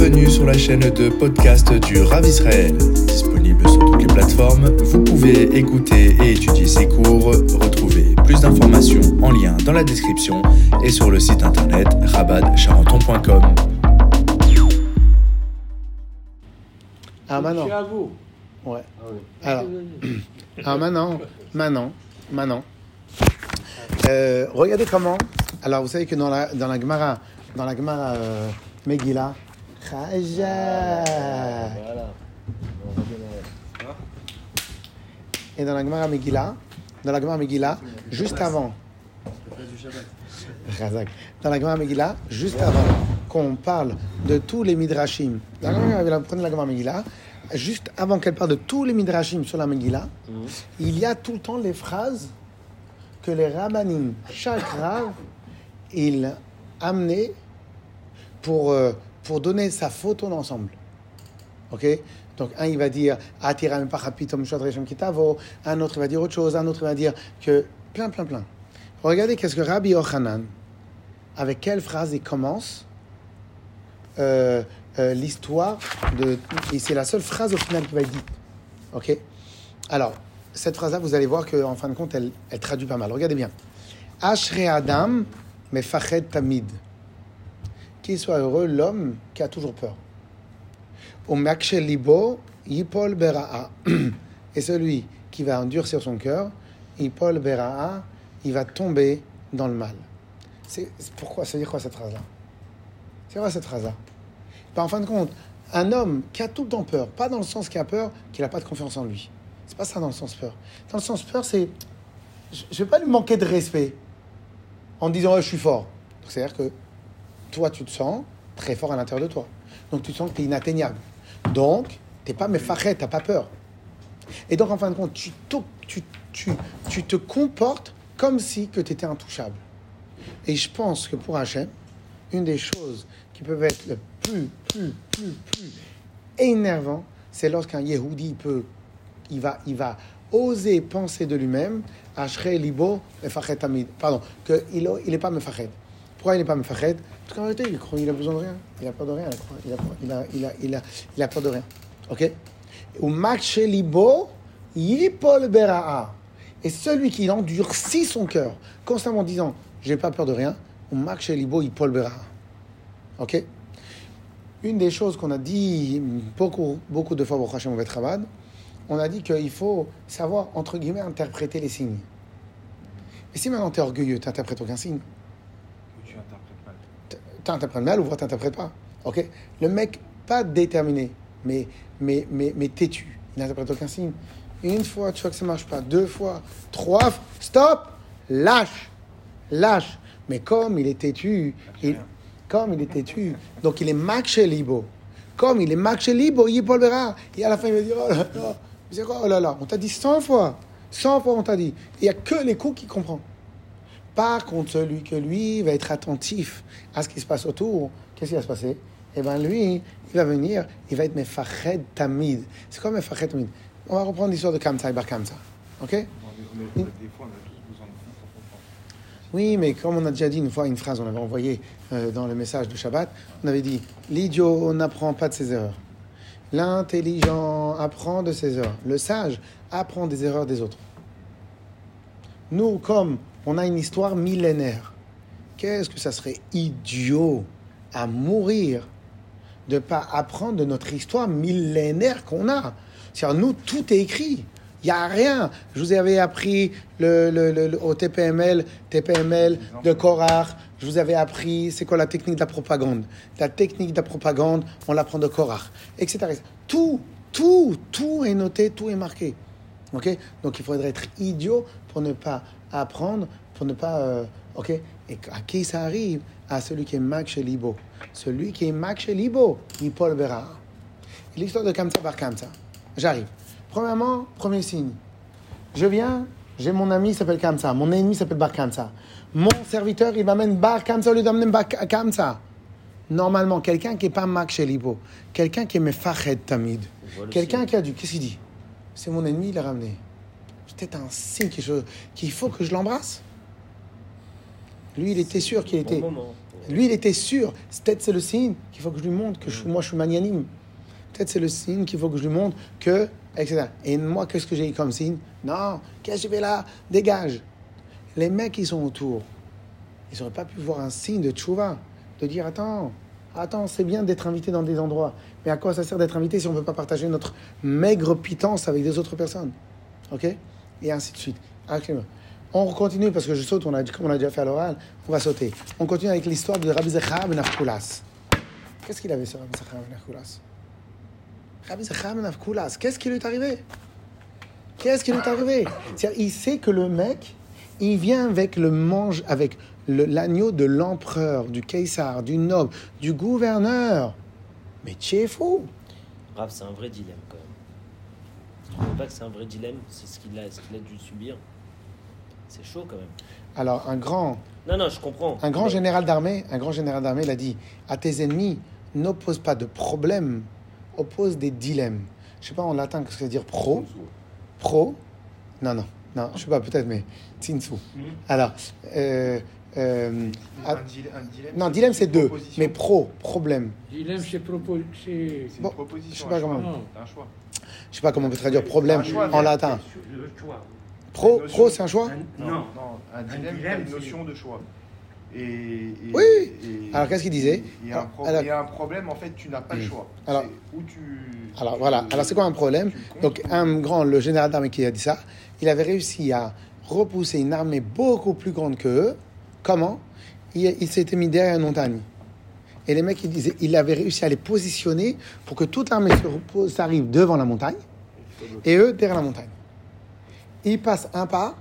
Bienvenue sur la chaîne de podcast du Rav Israël. Disponible sur toutes les plateformes, vous pouvez écouter et étudier ces cours. Retrouvez plus d'informations en lien dans la description et sur le site internet rabadcharenton.com. Ah, maintenant. À vous. Ouais. Ah oui. Alors, ah, maintenant, maintenant, maintenant. Euh, regardez comment. Alors, vous savez que dans la, dans la Gemara, dans la Gemara euh, Megillah, Voilà. Et dans la Gemara Megillah, dans la Gemara Megillah, juste avant. Dans la Gemara Megillah, juste avant qu'on parle de tous les midrashim, prenez la Gemara Megillah, juste avant qu'elle parle de tous les midrashim sur la Megillah, il y a tout le temps les phrases que les rabbanim, chaque rave, il amenait pour, euh, pour donner sa photo d'ensemble. Ok? Donc, un, il va dire. Un autre, il va dire autre chose. Un autre, il va dire que. Plein, plein, plein. Regardez qu'est-ce que Rabbi Yochanan, avec quelle phrase il commence euh, euh, l'histoire de. Et c'est la seule phrase au final qui va être dite. Ok? Alors, cette phrase-là, vous allez voir qu'en fin de compte, elle, elle traduit pas mal. Regardez bien. Ashre Adam, mefached tamid. Soit heureux l'homme qui a toujours peur. Yipol bera'a. Et celui qui va endurcir son cœur, yipol bera'a, il va tomber dans le mal. C'est pourquoi Ça veut dire quoi cette phrase-là? C'est quoi cette phrase-là? Ben, En fin de compte, un homme qui a tout le temps peur, pas dans le sens qu'il a peur, qu'il n'a pas de confiance en lui. C'est pas ça dans le sens peur. Dans le sens peur, c'est je ne vais pas lui manquer de respect en disant Ouais, je suis fort. C'est-à-dire que toi, tu te sens très fort à l'intérieur de toi. Donc, tu sens que tu es inatteignable. Donc, tu n'es pas méfachet, tu n'as pas peur. Et donc, en fin de compte, tu, tu, tu, tu te comportes comme si tu étais intouchable. Et je pense que pour Hachem, une des choses qui peuvent être le plus, plus, plus, plus énervant, c'est lorsqu'un Yehudi peut, il va, il va oser penser de lui-même, Ashrei libo mefachet tamid. Pardon, qu'il n'est pas mefachet. Pourquoi il n'est pas mefachet Parce qu'en réalité, il croit qu'il a besoin de rien. Il n'a peur de rien. Il a, a, il a, il a, il a peur de rien. Ok? Ou makshe libo yipol bera'a. Et celui qui endurcit son cœur, constamment disant, j'ai pas peur de rien, ou makshe libo yipol bera'a. Ok? Une des choses qu'on a dit beaucoup, beaucoup de fois au Hachem on a dit qu'il faut savoir, entre guillemets, interpréter les signes. Et si maintenant tu es orgueilleux, tu n'interprètes aucun signe. Tu interprètes mal. Ou tu n'interprètes pas. Ok? Le mec, pas déterminé, mais, mais, mais, mais têtu. Il n'interprète aucun signe. Une fois, tu vois que ça marche pas. Deux fois, trois fois. Stop Lâche Lâche Mais comme il est têtu, il, comme il est têtu, donc il est max chez Libo. Comme il est max chez Libo, il Paul verra. Et à la fin, il va dire Oh là là, c'est quoi? Oh là là, on t'a dit 100 fois. 100 fois, on t'a dit. Il n'y a que les coups qui comprend. Par contre, celui que lui va être attentif à ce qui se passe autour, qu'est-ce qui va se passer? Eh bien, lui, il va venir, il va être mefached tamid. C'est quoi mefached tamid? On va reprendre l'histoire de Kamsa et Bar Kamsa. Ok? Oui, mais comme on a déjà dit une fois une phrase, on avait envoyé euh, dans le message de Shabbat, on avait dit L'idiot n'apprend pas de ses erreurs. L'intelligent apprend de ses erreurs. Le sage apprend des erreurs des autres. Nous, comme on a une histoire millénaire, qu'est-ce que ça serait idiot à mourir de ne pas apprendre de notre histoire millénaire qu'on a? C'est-à-dire, nous, tout est écrit. Il n'y a rien. Je vous avais appris au TPML, TPML de Korach. Je vous avais appris, c'est quoi la technique de la propagande? La technique de la propagande, on l'apprend de Korach, etc. Tout, tout, tout est noté, tout est marqué. Ok? Donc il faudrait être idiot pour ne pas apprendre, pour ne pas. euh, ok? Et à qui ça arrive? À celui qui est Mac Libo. Celui qui est Mac Libo, il Paul Vera. L'histoire de Kamsa par Kamsa. J'arrive. Premièrement, premier signe. Je viens, j'ai mon ami qui s'appelle Kamsa, mon ennemi s'appelle Bar Kamsa. Mon serviteur, il m'amène Bar Kamsa au lieu d'amener Bar Kamsa. Normalement, quelqu'un qui n'est pas Mac Libo, quelqu'un qui est Mefached Tamid, quelqu'un qui a dû. Qu'est-ce qu'il dit? C'est mon ennemi, il l'a ramené. C'est peut-être un signe qu'il faut- qu'il faut que je l'embrasse. Lui, il était sûr qu'il était. Lui, il était sûr. Peut-être c'est le signe qu'il faut que je lui montre que je- moi, je suis magnanime. Peut-être c'est le signe qu'il faut que je lui montre que, etc. Et moi, qu'est-ce que j'ai eu comme signe? Non, qu'est-ce que je fais là? Dégage. Les mecs qui sont autour, ils n'auraient pas pu voir un signe de tchouva, de dire attends, attends, c'est bien d'être invité dans des endroits, mais à quoi ça sert d'être invité si on ne peut pas partager notre maigre pitance avec des autres personnes? Ok? Et ainsi de suite. On continue parce que je saute, on a, comme on a déjà fait à l'oral, on va sauter. On continue avec l'histoire de Rabbi Zechar ben. Qu'est-ce qu'il avait sur Rabbi Zechar ben Rabbi Zechar ben qu'est-ce qui lui est arrivé? Qu'est-ce qui lui est arrivé? C'est-à-dire, Il sait que le mec, il vient avec le mange, avec l'agneau de l'empereur, du Caesar, du noble, du gouverneur. Mais tu es fou Rav, c'est un vrai dilemme quand même. Tu trouves pas que c'est un vrai dilemme C'est ce qu'il a, ce qu'il a dû subir. C'est chaud quand même. Alors, un grand, Non, non, je comprends. Un grand Mais- général d'armée, un grand général d'armée l'a dit à tes ennemis, n'oppose pas de problèmes, oppose des dilemmes. Je sais pas en latin ce que ça veut dire pro? Pro? Non, non, non, je sais pas, peut-être, mais tsinsu. Alors, euh, euh, ah, Un dile- un dilemme, non, dilemme c'est deux, proposition. mais pro, problème. Dilemme, c'est propos. c'est- C'est une proposition. je sais un pas choix. comment. Un choix. Je sais pas comment on peut traduire problème choix, en latin. Le choix. Pro, notion- pro c'est un choix Un- Non, un dilemme, dilemme, c'est une c'est- notion de choix. Et, et- Oui. et- Alors, qu'est-ce qu'il disait Il y, a un pro- Alors- il y a un problème, en fait, tu n'as pas le Hmm. choix. Alors- C'est où tu. Alors tu- voilà, alors c'est quoi un problème Donc un grand, le général d'armée qui a dit ça, il avait réussi à repousser une armée beaucoup plus grande que eux. Comment Il, il s'était mis derrière une montagne. Et les mecs, ils disaient, il avait réussi à les positionner pour que toute l'armée se repose, s'arrive devant la montagne et eux derrière la montagne. Ils passent un pas,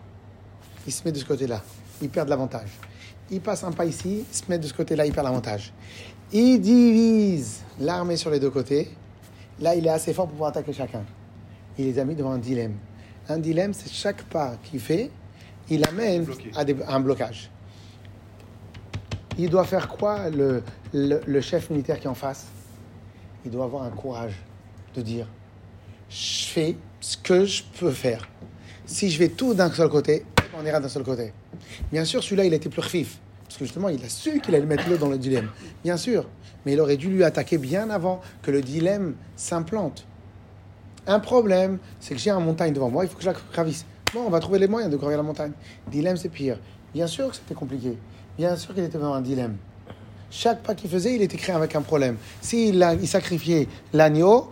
ils se mettent de ce côté-là, ils perdent l'avantage. Ils passent un pas ici, ils se mettent de ce côté-là, ils perdent l'avantage. Ils divisent l'armée sur les deux côtés. Là, il est assez fort pour pouvoir attaquer chacun. Il les a mis devant un dilemme. Un dilemme, c'est chaque pas qu'il fait, il amène Bloqué. à, des- à un blocage. Il doit faire quoi, le, chef militaire qui est en face? Il doit avoir un courage de dire je fais ce que je peux faire. Si je vais tout d'un seul côté, on ira d'un seul côté. Bien sûr, celui-là, il était plus refif. Parce que justement, il a su qu'il allait mettre l'autre dans le dilemme. Bien sûr. Mais il aurait dû lui attaquer bien avant que le dilemme s'implante. Un problème, c'est que j'ai une montagne devant moi, il faut que je la gravisse. Bon, on va trouver les moyens de gravir la montagne. Dilemme, c'est pire. Bien sûr que c'était compliqué. Bien sûr qu'il était devant un dilemme. Chaque pas qu'il faisait, il était créé avec un problème. S'il a- il sacrifiait l'agneau,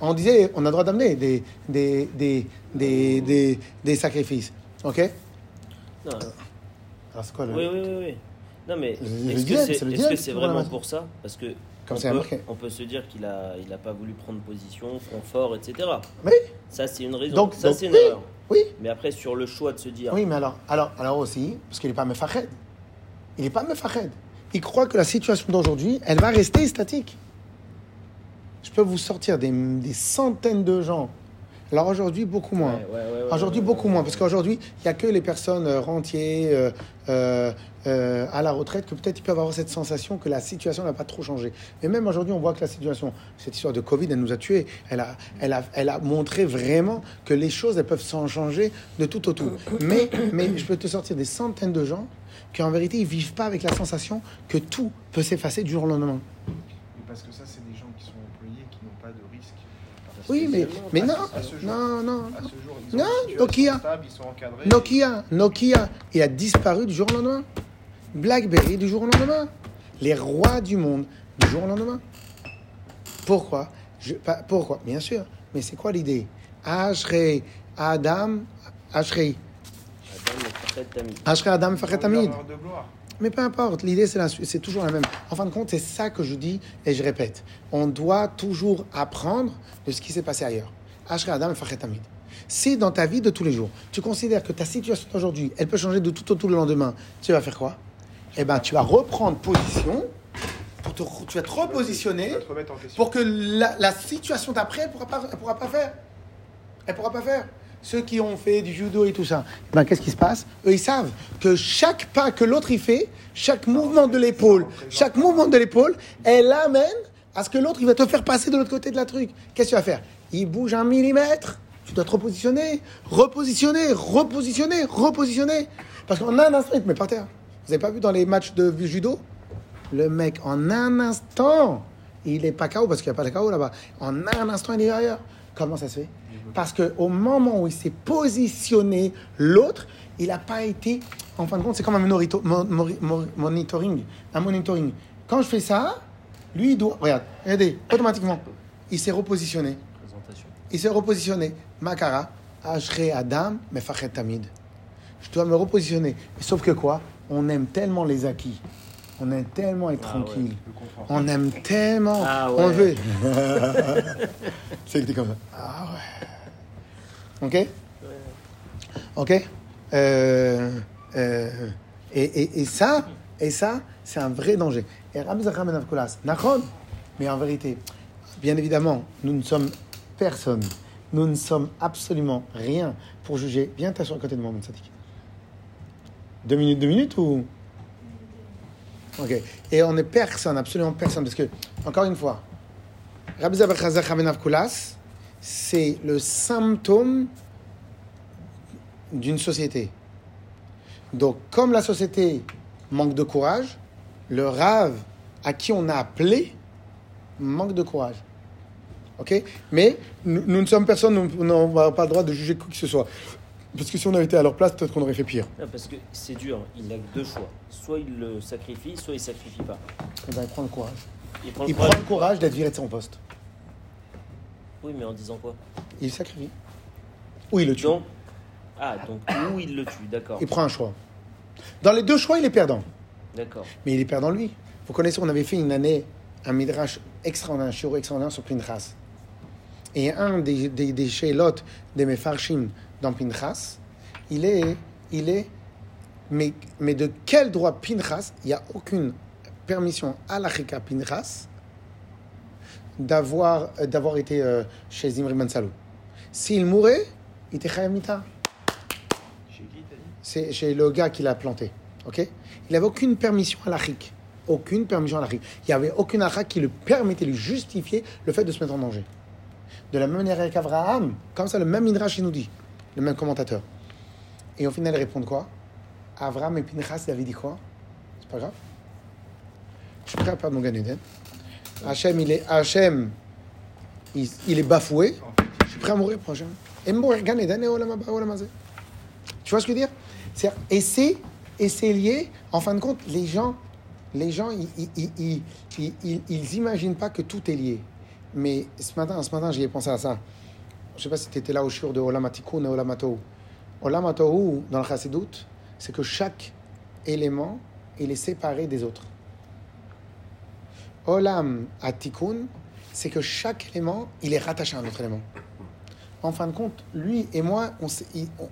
on disait, on a le droit d'amener des, des, des, des, des, des sacrifices. OK? Non, Alors, c'est quoi le... oui, oui, oui, oui. Non, mais est-ce que c'est c'est trouve la vraiment pour ça? Parce que Comme on, peut, marqué. on peut se dire qu'il a, il a pas voulu prendre position, front fort, etc. Oui, Ça, c'est une raison. Donc- ça, c'est une oui. erreur. oui. Mais après, sur le choix de se dire. Oui, mais alors, alors, alors aussi, parce qu'il n'est pas mefached. Il n'est pas mefached. Il croit que la situation d'aujourd'hui, elle va rester statique. Je peux vous sortir des, des centaines de gens. Alors aujourd'hui, beaucoup moins. Ouais, ouais, ouais, ouais, Aujourd'hui, beaucoup moins, parce qu'aujourd'hui, il n'y a que les personnes euh, rentiers euh, euh, euh, à la retraite que peut-être ils peuvent avoir cette sensation que la situation n'a pas trop changé. Mais même aujourd'hui, on voit que la situation, cette histoire de Covid, elle nous a tués. Elle a, elle a, elle a montré vraiment que les choses, elles peuvent s'en changer de tout au tout. Mais, mais je peux te sortir des centaines de gens qui, en vérité, ils vivent pas avec la sensation que tout peut s'effacer du jour au lendemain. Mais Parce que ça, c'est des gens qui sont employés, qui n'ont pas de risque. Oui, mais, mais non, À ce jour. non, non. Jour, Non, Nokia. stable, ils sont encadrés. Nokia, Nokia, il a disparu du jour au lendemain. BlackBerry du jour au lendemain. Les rois du monde du jour au lendemain. Pourquoi? Je- pas- Pourquoi? Bien sûr. Mais c'est quoi l'idée? Ashrei Adam, Ashrei, Ashrei Adam Fachet. Mais peu importe, l'idée c'est, toujours la même. En fin de compte, c'est ça que je dis et je répète. On doit toujours apprendre de ce qui s'est passé ailleurs. Ashrei Adam Fachet. Si dans ta vie de tous les jours, tu considères que ta situation d'aujourd'hui, elle peut changer de tout au tout le lendemain, tu vas faire quoi? Eh bien, tu vas reprendre position, pour te, tu vas te repositionner pour que la, la situation d'après, elle pourra pas, elle pourra pas faire. Elle pourra pas faire. Ceux qui ont fait du judo et tout ça, ben, qu'est-ce qui se passe Eux, ils savent que chaque pas que l'autre il fait, chaque mouvement de l'épaule, chaque mouvement de l'épaule, elle amène à ce que l'autre il va te faire passer de l'autre côté de la truc. Qu'est-ce que tu vas faire Il bouge un millimètre, tu dois te repositionner, repositionner, repositionner, repositionner. Parce qu'en un instant, il te met par terre. Vous avez pas vu dans les matchs de judo Le mec, en un instant, il est pas KO parce qu'il n'y a pas de KO là-bas. En un instant, il est ailleurs. Comment ça se fait Parce qu'au moment où il s'est positionné, l'autre, il n'a pas été. En fin de compte, c'est comme un monitoring. Un monitoring. Quand je fais ça, lui, il doit. Regarde, regardez, automatiquement, il s'est repositionné. Présentation. Il s'est repositionné. Makara, Ashre Adam, mais Fachet Tamid. Je dois me repositionner. Sauf que quoi? On aime tellement les acquis. On aime tellement être Ah tranquille. On aime tellement. Ah On veut. c'est que t'es comme ça. Ah ouais. Ok? Ok? Euh, euh, et, et, et ça, et ça, c'est un vrai danger. Et Ben mais en vérité, bien évidemment, nous ne sommes personne. Nous ne sommes absolument rien pour juger. Viens t'asseoir à côté de moi, mon Sadik. Deux minutes, deux minutes ou? Ok. Et on est personne, absolument personne. Parce que, encore une fois, Rabbi Zachar Ben Avkolas, c'est le symptôme d'une société. Donc, comme la société manque de courage, le rave à qui on a appelé manque de courage. Ok? Mais nous, nous ne sommes personne, nous n'avons pas le droit de juger qui que ce soit. Parce que si on avait été à leur place, peut-être qu'on aurait fait pire. Non, parce que c'est dur, il n'a que deux choix. Soit il le sacrifie, soit il sacrifie pas. Eh ben, il prend le courage. Il prend le courage. le courage d'être viré de son poste. Oui, mais en disant quoi? Il sacrifie. Ou il le tue. Donc, ah, donc où il le tue, d'accord. Il prend un choix. Dans les deux choix, il est perdant. D'accord. Mais il est perdant lui. Vous connaissez, on avait fait une année un midrash extraordinaire, un shiur extraordinaire sur Pinchas. Et un des, des, des Sheilot, des Mefarshim dans Pinchas, il est, il est, mais, mais de quel droit Pinchas, il n'y a aucune permission à l'Achika Pinchas d'avoir, euh, d'avoir été euh, chez Zimri Ben Salou. S'il mourait, il était Chayam Mita. Chez qui t'as dit? C'est chez le gars qui l'a planté. Ok? Il n'avait aucune permission à l'Afrique. Aucune permission à l'Afrique. Il n'y avait aucune Afra qui le permettait, lui justifier le fait de se mettre en danger. De la même manière avec Abraham, comme ça, le même Midrash il nous dit, le même commentateur. Et au final, ils répondent quoi? Abraham et Pinchas, ils avaient dit quoi? C'est pas grave. Je suis prêt à perdre mon Eden. Hachem, il est, il, il est bafoué. Je suis prêt à mourir Hachem. Et mourir. Tu vois ce que je veux dire? Et c'est et c'est lié, en fin de compte, les gens, les gens, ils, ils, ils, ils, imaginent pas que tout est lié. Mais ce matin, ce matin, j'y ai pensé à ça. Je sais pas si tu étais là au shiur de Olam Hatikun et Olam Hatohu. Olam Hatohu, dans le Chassidut, c'est que chaque élément, il est séparé des autres. Olam Hatikun, c'est que chaque élément, il est rattaché à un autre élément. En fin de compte, lui et moi, on, sait- on-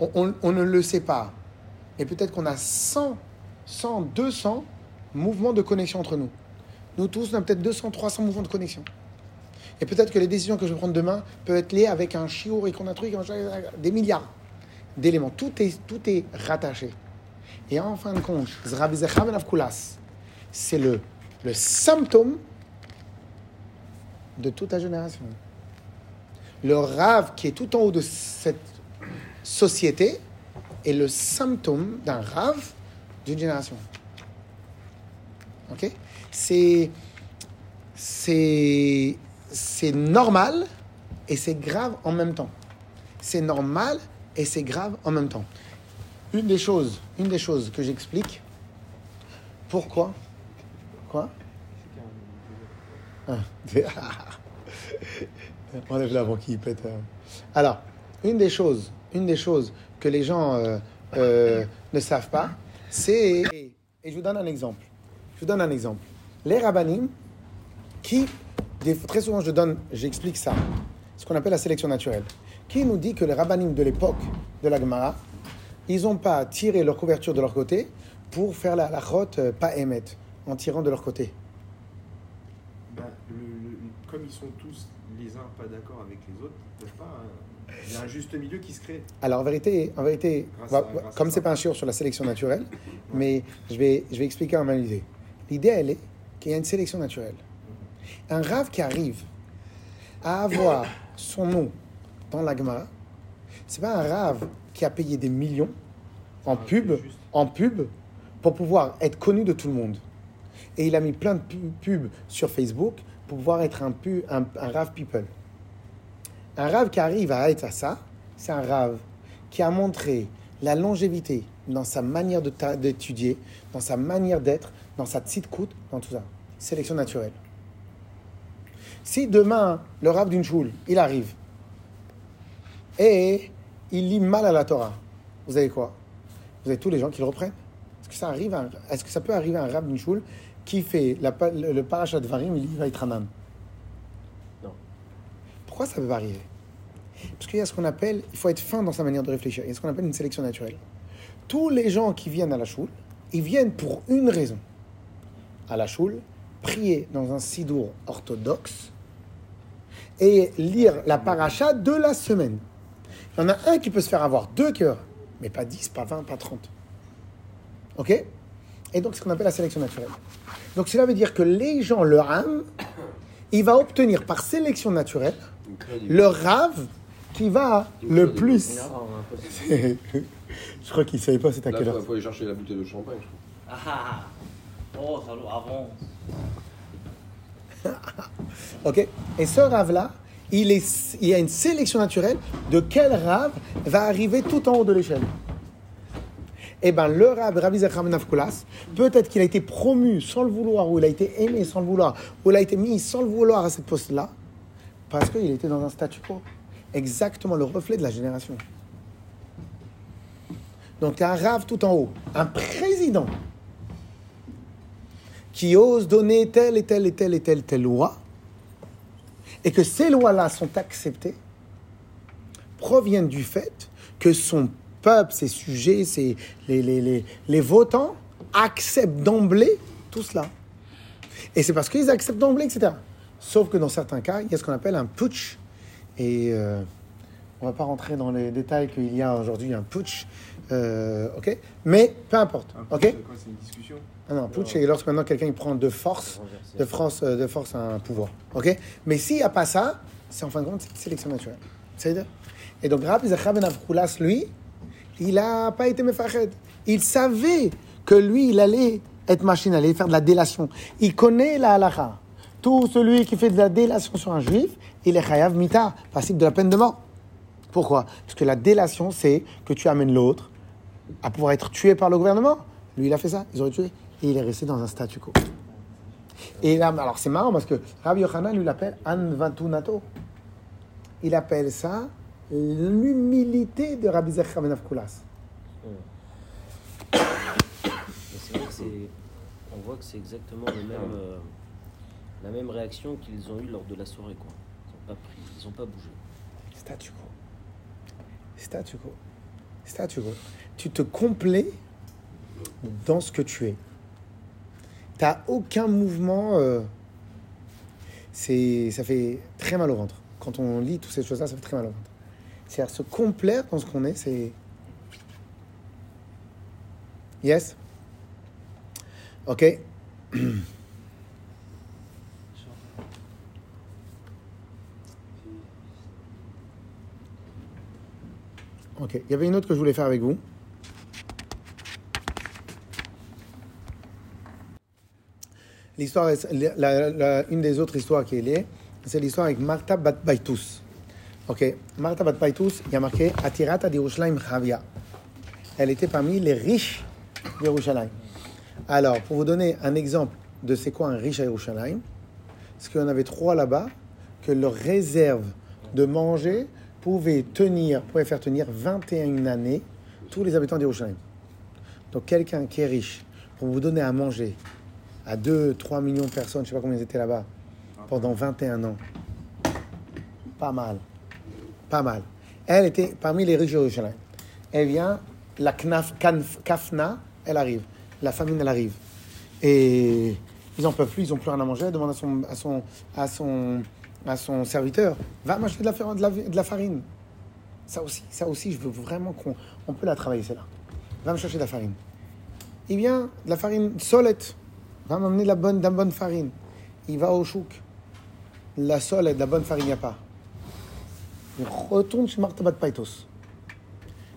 on, on- on ne le sait pas. Et peut-être qu'on a 100, 100, 200 mouvements de connexion entre nous. Nous tous, on a peut-être 200, 300 mouvements de connexion. Et peut-être que les décisions que je vais prendre demain peuvent être liées avec un chiour et qu'on a un truc, des milliards d'éléments. Tout est, tout est rattaché. Et en fin de compte, c'est le, le symptôme de toute la génération. Le rave qui est tout en haut de cette société est le symptôme d'un rave d'une génération. Ok? C'est normal et c'est grave en même temps. C'est normal et c'est grave en même temps. Une des choses que j'explique. Pourquoi Quoi Ah. Enlève l'avant qui pète. euh. Alors, une des choses, une des choses que les gens euh, euh, ne savent pas, c'est et je vous donne un exemple. Je vous donne un exemple. Les rabbinim qui très souvent je donne, j'explique ça, ce qu'on appelle la sélection naturelle, qui nous dit que les rabbinim de l'époque de la Gemara, ils n'ont pas tiré leur couverture de leur côté pour faire la halachot euh, pas émet, en tirant de leur côté. Bah, le- le- comme ils sont tous les uns pas d'accord avec les autres, ils peuvent pas. euh, Il y a un juste milieu qui se crée. Alors en vérité, en vérité, à- à comme c'est pas un shiur sur la sélection naturelle, mais je vais, je vais expliquer en même idée. L'idée, elle est qu'il y a une sélection naturelle. Un rave qui arrive à avoir son nom dans la Gemara, c'est pas un rave qui a payé des millions en Ah, pub, en pub pour pouvoir être connu de tout le monde. Et il a mis plein de pu- pubs sur Facebook pour pouvoir être un, pu, un, people. Un rave qui arrive à être à ça, c'est un rave qui a montré la longévité dans sa manière d'étudier, dans sa manière d'être, dans sa tzidkout, dans tout ça. Sélection naturelle. Si demain, le rave d'une choule, il arrive et il lit mal à la Torah, vous avez quoi? Vous avez tous les gens qui le reprennent? Est-ce que ça, est-ce que ça peut arriver à un rave d'une choule qui fait la le, le parachat Varim, il lit Vaitranam Non. Pourquoi ça peut pas arriver Parce qu'il y a ce qu'on appelle, il faut être fin dans sa manière de réfléchir, il y a ce qu'on appelle une sélection naturelle. Tous les gens qui viennent à la choule, ils viennent pour une raison. À la choule, prier dans un sidour orthodoxe et lire la paracha de la semaine. Il y en a un qui peut se faire avoir deux cœurs, mais pas 10, pas 20, pas 30. Ok? Et donc, c'est ce qu'on appelle la sélection naturelle. Donc, cela veut dire que les gens, leur âme, il va obtenir par sélection naturelle le rave qui va le plus. Ah, Je crois qu'il ne savait pas c'était à Là, quelle il heure. faut aller chercher la bouteille de champagne, je crois. Ah Oh, salaud, avant. Ok Et ce rave-là, il, est, il y a une sélection naturelle de quel rave va arriver tout en haut de l'échelle. Eh bien, le rave, Rabbi Zechar Nafkulas, peut-être qu'il a été promu sans le vouloir, ou il a été aimé sans le vouloir, ou il a été mis sans le vouloir à cette poste-là, parce qu'il était dans un statu quo. Exactement le reflet de la génération. Donc, un rave tout en haut, un président qui ose donner telle et telle et telle et telle, telle loi, et que ces lois-là sont acceptées, proviennent du fait que son peuple, ses sujets, ses, les, les, les, les votants acceptent d'emblée tout cela. Et c'est parce qu'ils acceptent d'emblée, etc. Sauf que dans certains cas, il y a ce qu'on appelle un putsch. Et euh, on ne va pas rentrer dans les détails qu'il y a aujourd'hui un putsch. euh, ok? Mais peu importe. Un ok? peu, c'est une discussion? Ah non, un putsch, c'est lorsque maintenant quelqu'un prend de force, de force, euh, de force un pouvoir. Ok? Mais s'il n'y a pas ça, c'est en fin de compte c'est une sélection naturelle. Et donc Rabbi Zachar ben Avroulas, lui, il n'a pas été mefached. Il savait que lui, il allait être machine, allait faire de la délation. Il connaît la halakha. Tout celui qui fait de la délation sur un juif, il est chayav mita, passible de la peine de mort. Pourquoi? Parce que la délation, c'est que tu amènes l'autre à pouvoir être tué par le gouvernement. Lui, il a fait ça, ils auraient tué. Et il est resté dans un statu quo. Et là, alors c'est marrant parce que Rabbi Yochanan lui l'appelle Anvatunato. Il appelle ça l'humilité de Rabbi Zechar ben c'est. On voit que c'est exactement le même, euh, la même réaction qu'ils ont eue lors de la soirée. Quoi. Ils n'ont pas pris, ils n'ont pas bougé. Statu quo. Statu quo. Statu quo. Tu te complais dans ce que tu es. Tu n'as aucun mouvement. euh, c'est, ça fait très mal au ventre. Quand on lit toutes ces choses-là, ça fait très mal au ventre. C'est-à-dire se complaire dans ce qu'on est, c'est. Yes? Ok? Ok. Il y avait une autre que je voulais faire avec vous. L'histoire, la- une des autres histoires qui est liée, c'est l'histoire avec Martha Bat Baitus. Ok, Martha Bat Baitus, il y a marqué Atirata d'Yerushalayim Chavia. Elle était parmi les riches d'Yerushalayim. Alors, pour vous donner un exemple de c'est quoi un riche à Yerushalayim, y en avait trois là-bas que leur réserve de manger pouvait tenir, pouvait faire tenir 21 années tous les habitants d'Yerushalayim. Donc quelqu'un qui est riche, pour vous donner à manger à 2, 3 millions de personnes, je ne sais pas combien ils étaient là-bas, pendant 21 ans. Pas mal. Pas mal. Elle était parmi les riches de Jérusalem. Elle vient, la knaf, kafna, elle arrive. La famine, elle arrive. Et ils n'en peuvent plus, ils n'ont plus rien à manger. Elle demande à son, à son, à son, à son serviteur, va m'acheter de la, fer- de, la, de la farine. Ça aussi, ça aussi, je veux vraiment qu'on on peut la travailler, celle-là. Va me chercher de la farine. Il vient de la farine solette. Va m'amener de la bonne, de la bonne farine. Il va au chouk. La solette, de la bonne farine, il n'y a pas. Il retourne chez Martha Bat Paitos.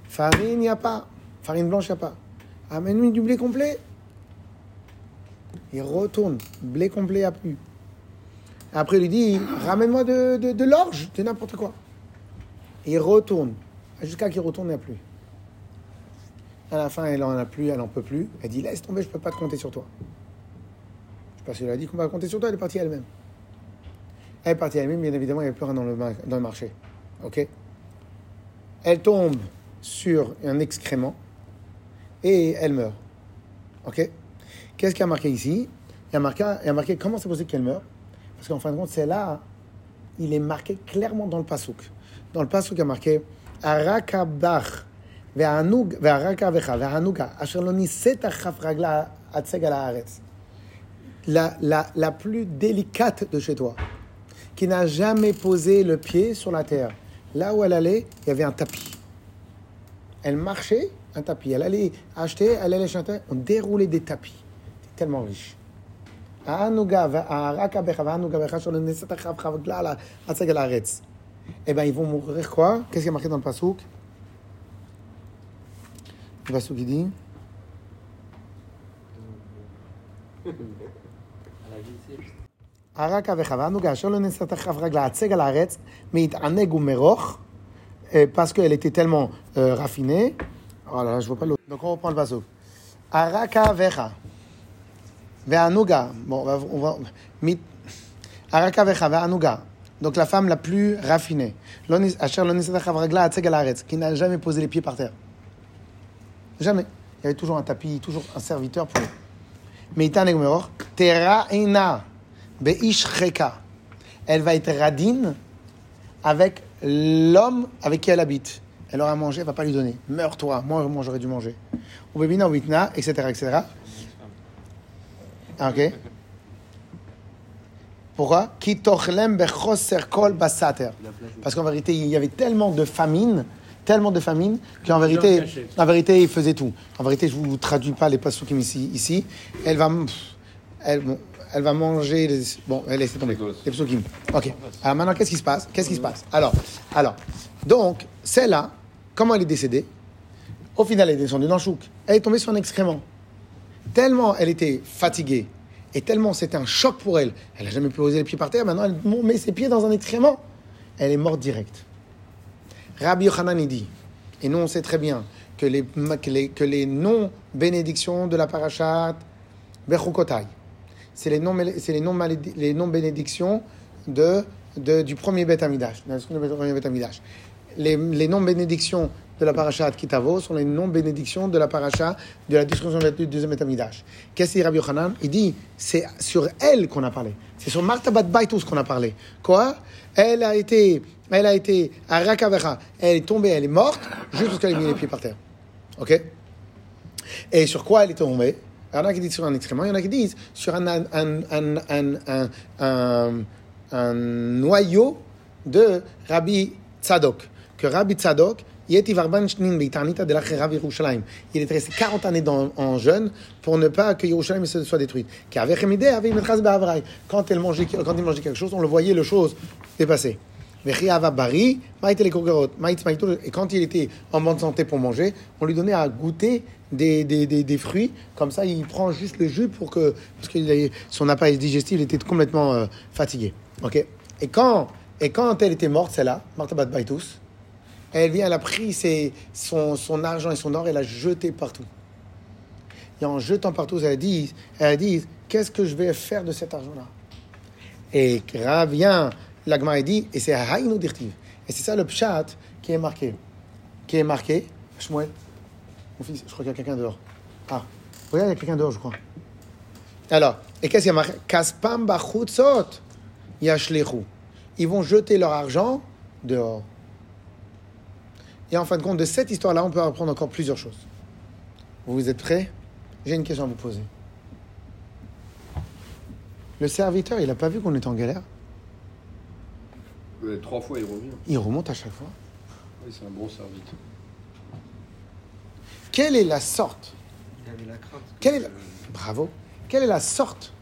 Farine, il n'y a pas. Farine blanche, il n'y a pas. Amène-lui du blé complet. Il retourne, blé complet à plus. Après, il lui dit Ramène-moi de, de, l'orge, de n'importe quoi. Il retourne, jusqu'à qu'il retourne, il n'y a plus. À la fin, elle en a plus, elle n'en peut plus. Elle dit Laisse tomber, je ne peux pas te compter sur toi. Je sais pas si elle a dit qu'on va compter sur toi, elle est partie elle-même. Elle est partie elle-même, bien évidemment, il n'y avait plus rien dans le, dans le marché. Ok Elle tombe sur un excrément et elle meurt. Ok Qu'est-ce qui a marqué ici? Il y, a marqué, il y a marqué comment c'est possible qu'elle meure? Parce qu'en fin de compte, c'est là, il est marqué clairement dans le pasouk. Dans le pasouk, il y a marqué Arakabdach la, la, la plus délicate de chez toi, qui n'a jamais posé le pied sur la terre. Là où elle allait, il y avait un tapis. Elle marchait, un tapis. Elle allait acheter, elle allait chanter. On déroulait des tapis. C'est tellement riche. Eh bien, ils vont mourir quoi? Qu'est-ce qui est marqué dans le pasouk Le dit... הרקה וחווה אשר לא נסת אחריו רגלה הצג על הארץ, מהתענג ומרוך, euh, parce qu'elle était tellement euh, raffinée. Oh là là, je vois pas l'autre. Donc on reprend le pasouk. Araka vecha. Ve'anuga. Bon, on va. On va mit- Araka vecha ve'anuga. Donc la femme la plus raffinée. Lo nis- Asher lo nisat achav ragla atzeg al haaretz, Qui n'a jamais posé les pieds par terre. Jamais. Il y avait toujours un tapis, toujours un serviteur pour eux. Meitaneg meror. Tera'ina beish. Elle va être radine avec l'homme avec qui elle habite. Elle aura mangé, elle va pas lui donner. Meurs-toi, moi, moi j'aurais dû manger. Ou bébina etc., etc. Ok. Pourquoi? Parce qu'en vérité, il y avait tellement de famine, tellement de famine, qu'en vérité, en vérité, il faisait tout. En vérité, je vous traduis pas les pasukim ici. ici. Elle va, elle, bon, elle va manger. Les, bon, elle laisse tomber. Les pasukim. Ok. Alors maintenant, qu'est-ce qui se passe? Qu'est-ce qui se passe? Alors, alors, donc, celle-là, comment elle est décédée? Au final, elle est descendue dans le chouk. Elle est tombée sur un excrément. Tellement elle était fatiguée et tellement c'était un choc pour elle. Elle n'a jamais pu poser les pieds par terre. Maintenant, elle met ses pieds dans un excrément. Elle est morte direct. Rabbi Yochanan dit, et nous on sait très bien que les, que les, que les non-bénédictions de la parashat Bechukotai, c'est les non c'est les non les non bénédictions de, de du premier Beth Amidash, de. Les, les non bénédictions de la parashat Kitavo sont les non bénédictions de la parasha de la discussion du deuxième Beth Amidash. Qu'est-ce qu'il dit Rabbi Yochanan? Il dit c'est sur elle qu'on a parlé. C'est sur Martha Bat Baitus qu'on a parlé. Quoi? Elle a été elle a été à Rakavecha. Elle est tombée, elle est morte juste parce qu'elle a mis les pieds par terre. Ok? Et sur quoi elle est tombée? Il y en a qui disent sur un excrément, il y en a qui disent sur un, noyau de Rabbi Tzadok. Que Rabbi Tzadok. Il est resté 40 années en jeûne pour ne pas que Yerushalayim soit détruite. Quand il mangeait quelque chose, on le voyait le chose dépasser. Et quand il était en bonne santé pour manger, on lui donnait à goûter des, des, des, des fruits. Comme ça, il prend juste le jus pour que. Parce que son appareil digestif était complètement euh, fatigué. Ok? Et quand, et quand elle était morte, celle-là, Martabat Baitus, elle vient, elle a pris ses, son, son argent et son or, elle l'a jeté partout. Et en jetant partout, elle a dit, elle dit qu'est-ce que je vais faire de cet argent-là? Et là vient, l'agma dit, et c'est Haïnou Dirtiv. Et c'est ça le pshat qui est marqué. Qui est marqué, Shmuel, mon fils, je crois qu'il y a quelqu'un dehors. Ah, regarde, il y a quelqu'un dehors, je crois. Alors, et qu'est-ce qu'il y a marqué? Kaspam bachutzot yashlechu. Ils vont jeter leur argent dehors. Et en fin de compte, de cette histoire-là, on peut apprendre encore plusieurs choses. Vous êtes prêts? J'ai une question à vous poser. Le serviteur, il n'a pas vu qu'on était en galère? Ouais, trois fois, il revient. Il remonte à chaque fois. Oui, c'est un bon serviteur. Quelle est la sorte Il avait la crainte. que- Quelle est la... Bravo. Quelle est la sorte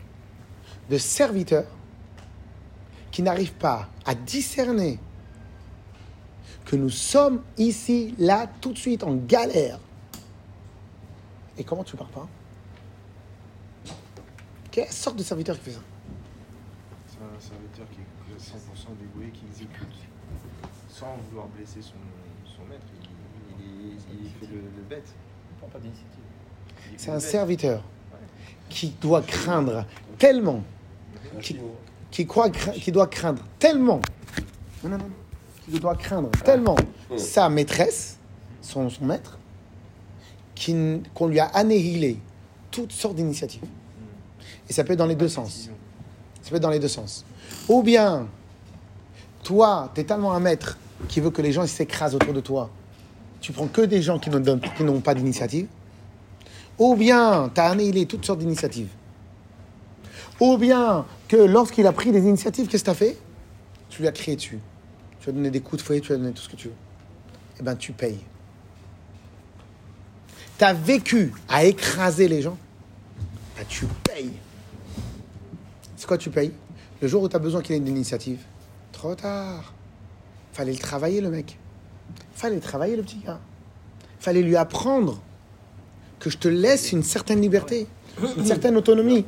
de serviteur qui n'arrive pas à discerner que nous sommes ici, là, tout de suite, en galère? Et comment tu pars pas? Quelle sorte de serviteur qui fait ça? C'est un serviteur qui est 100% dévoué, qui exécute sans vouloir blesser son. Il, il, il- il fait le, le bête. Il prend pas d'initiative. Il fait C'est un bête. serviteur qui doit craindre tellement, Qui- croit, qui doit craindre tellement, non, non, non, qui doit craindre tellement sa maîtresse, son, son maître, qu'on lui a annihilé toutes sortes d'initiatives. Et ça peut être dans les deux sens. Ça peut être dans les deux sens. Ou bien, toi, tu es tellement un maître qui veut que les gens s'écrasent autour de toi. Tu prends que des gens qui n'ont pas d'initiative. Ou bien, tu as annihilé toutes sortes d'initiatives. Ou bien que lorsqu'il a pris des initiatives, qu'est-ce que tu as fait? Tu lui as crié dessus. Tu lui as donné des coups de fouet, tu lui as donné tout ce que tu veux. Eh bien, tu payes. Tu as vécu à écraser les gens? Ben, tu payes. C'est quoi tu payes? Le jour où tu as besoin qu'il ait une initiative, trop tard. Fallait le travailler, le mec. Fallait le travailler, le petit gars. Fallait lui apprendre que je te laisse une certaine liberté, une certaine autonomie.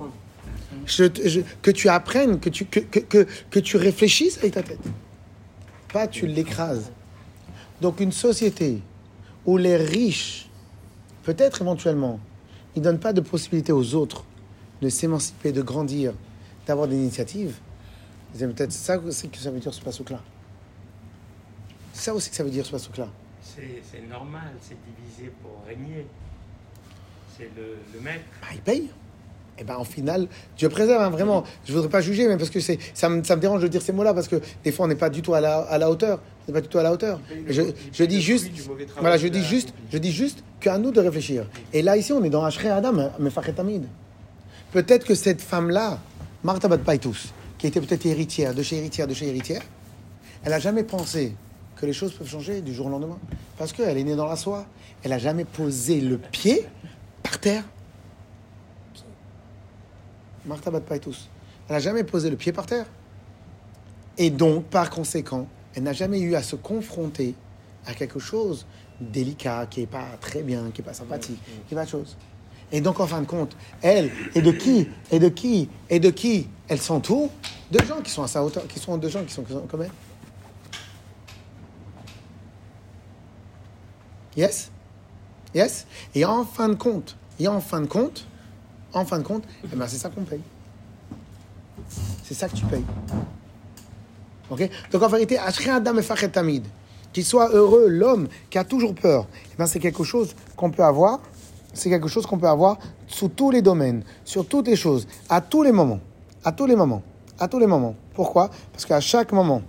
Que tu apprennes, que tu, que, que, que, tu réfléchisses avec ta tête. Pas tu l'écrases. Donc une société où les riches, peut-être éventuellement, ils ne donnent pas de possibilité aux autres de s'émanciper, de grandir, d'avoir des initiatives, c'est peut-être ça que ça veut dire ce pasouk-là. C'est ça aussi que ça veut dire ce pasouk-là. C'est c'est normal, c'est divisé pour régner. C'est le, le maître. Bah, il paye. Et ben, en final, Dieu préserve, hein, vraiment. Je voudrais pas juger, mais parce que c'est, ça, me, ça me dérange de dire ces mots-là, parce que des fois, on n'est pas du tout à la, à la hauteur. On n'est pas du tout à la hauteur. Le- Je, dis juste, voilà, je dis a juste, je dis juste qu'à nous de réfléchir. Et là, ici, on est dans Ashrei Adam, Mefachet Hamid. Peut-être que cette femme-là, Martha Bat Paitous, qui était peut-être héritière, de chez héritière, de chez héritière, elle n'a jamais pensé que les choses peuvent changer du jour au lendemain. Parce qu'elle est née dans la soie. Elle n'a jamais posé le pied par terre. Martha Paitous. Elle n'a jamais posé le pied par terre. Et donc, par conséquent, elle n'a jamais eu à se confronter à quelque chose délicat, qui n'est pas très bien, qui n'est pas sympathique, qui n'est pas de chose. Et donc, en fin de compte, elle, et de qui, et de qui, et de qui? Elle s'entoure De gens qui sont à sa hauteur, qui sont de gens qui sont comme elle. Yes? Yes? Et en fin de compte, et en fin de compte, en fin de compte, eh ben, c'est ça qu'on paye. C'est ça que tu payes. Ok? Donc en vérité, qu'il soit heureux l'homme qui a toujours peur, eh ben, c'est quelque chose qu'on peut avoir, c'est quelque chose qu'on peut avoir sous tous les domaines, sur toutes les choses, à tous les moments, à tous les moments, à tous les moments. Pourquoi? Parce qu'à chaque moment,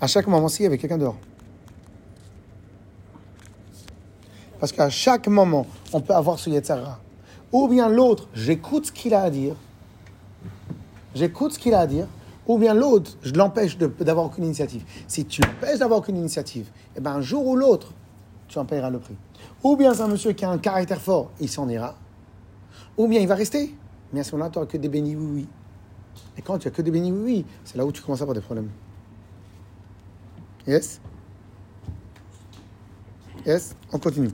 à chaque moment, si, il y avait quelqu'un dehors. Parce qu'à chaque moment, on peut avoir ce Yetzara. Ou bien l'autre, j'écoute ce qu'il a à dire. J'écoute ce qu'il a à dire. Ou bien l'autre, je l'empêche d'avoir aucune initiative. Si tu l'empêches d'avoir aucune initiative, eh ben un jour ou l'autre, tu en paieras le prix. Ou bien c'est un monsieur qui a un caractère fort, il s'en ira. Ou bien il va rester. Mais à ce moment-là, tu n'auras que des bénis oui-oui. Et quand tu as que des bénis oui-oui, c'est là où tu commences à avoir des problèmes. Yes? Yes? On continue.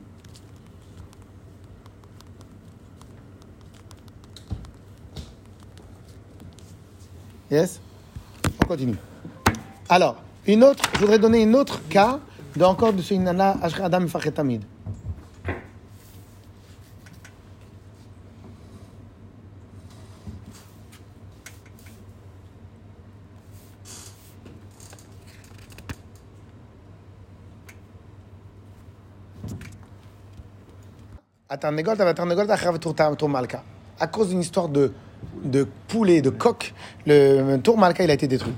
Yes? On continue. Alors, une autre, je voudrais donner un autre cas de encore de ce Inanna Ashra Adam Fachetamid. À cause d'une histoire de de poulet, de coq, le tour Malka, il a été détruit.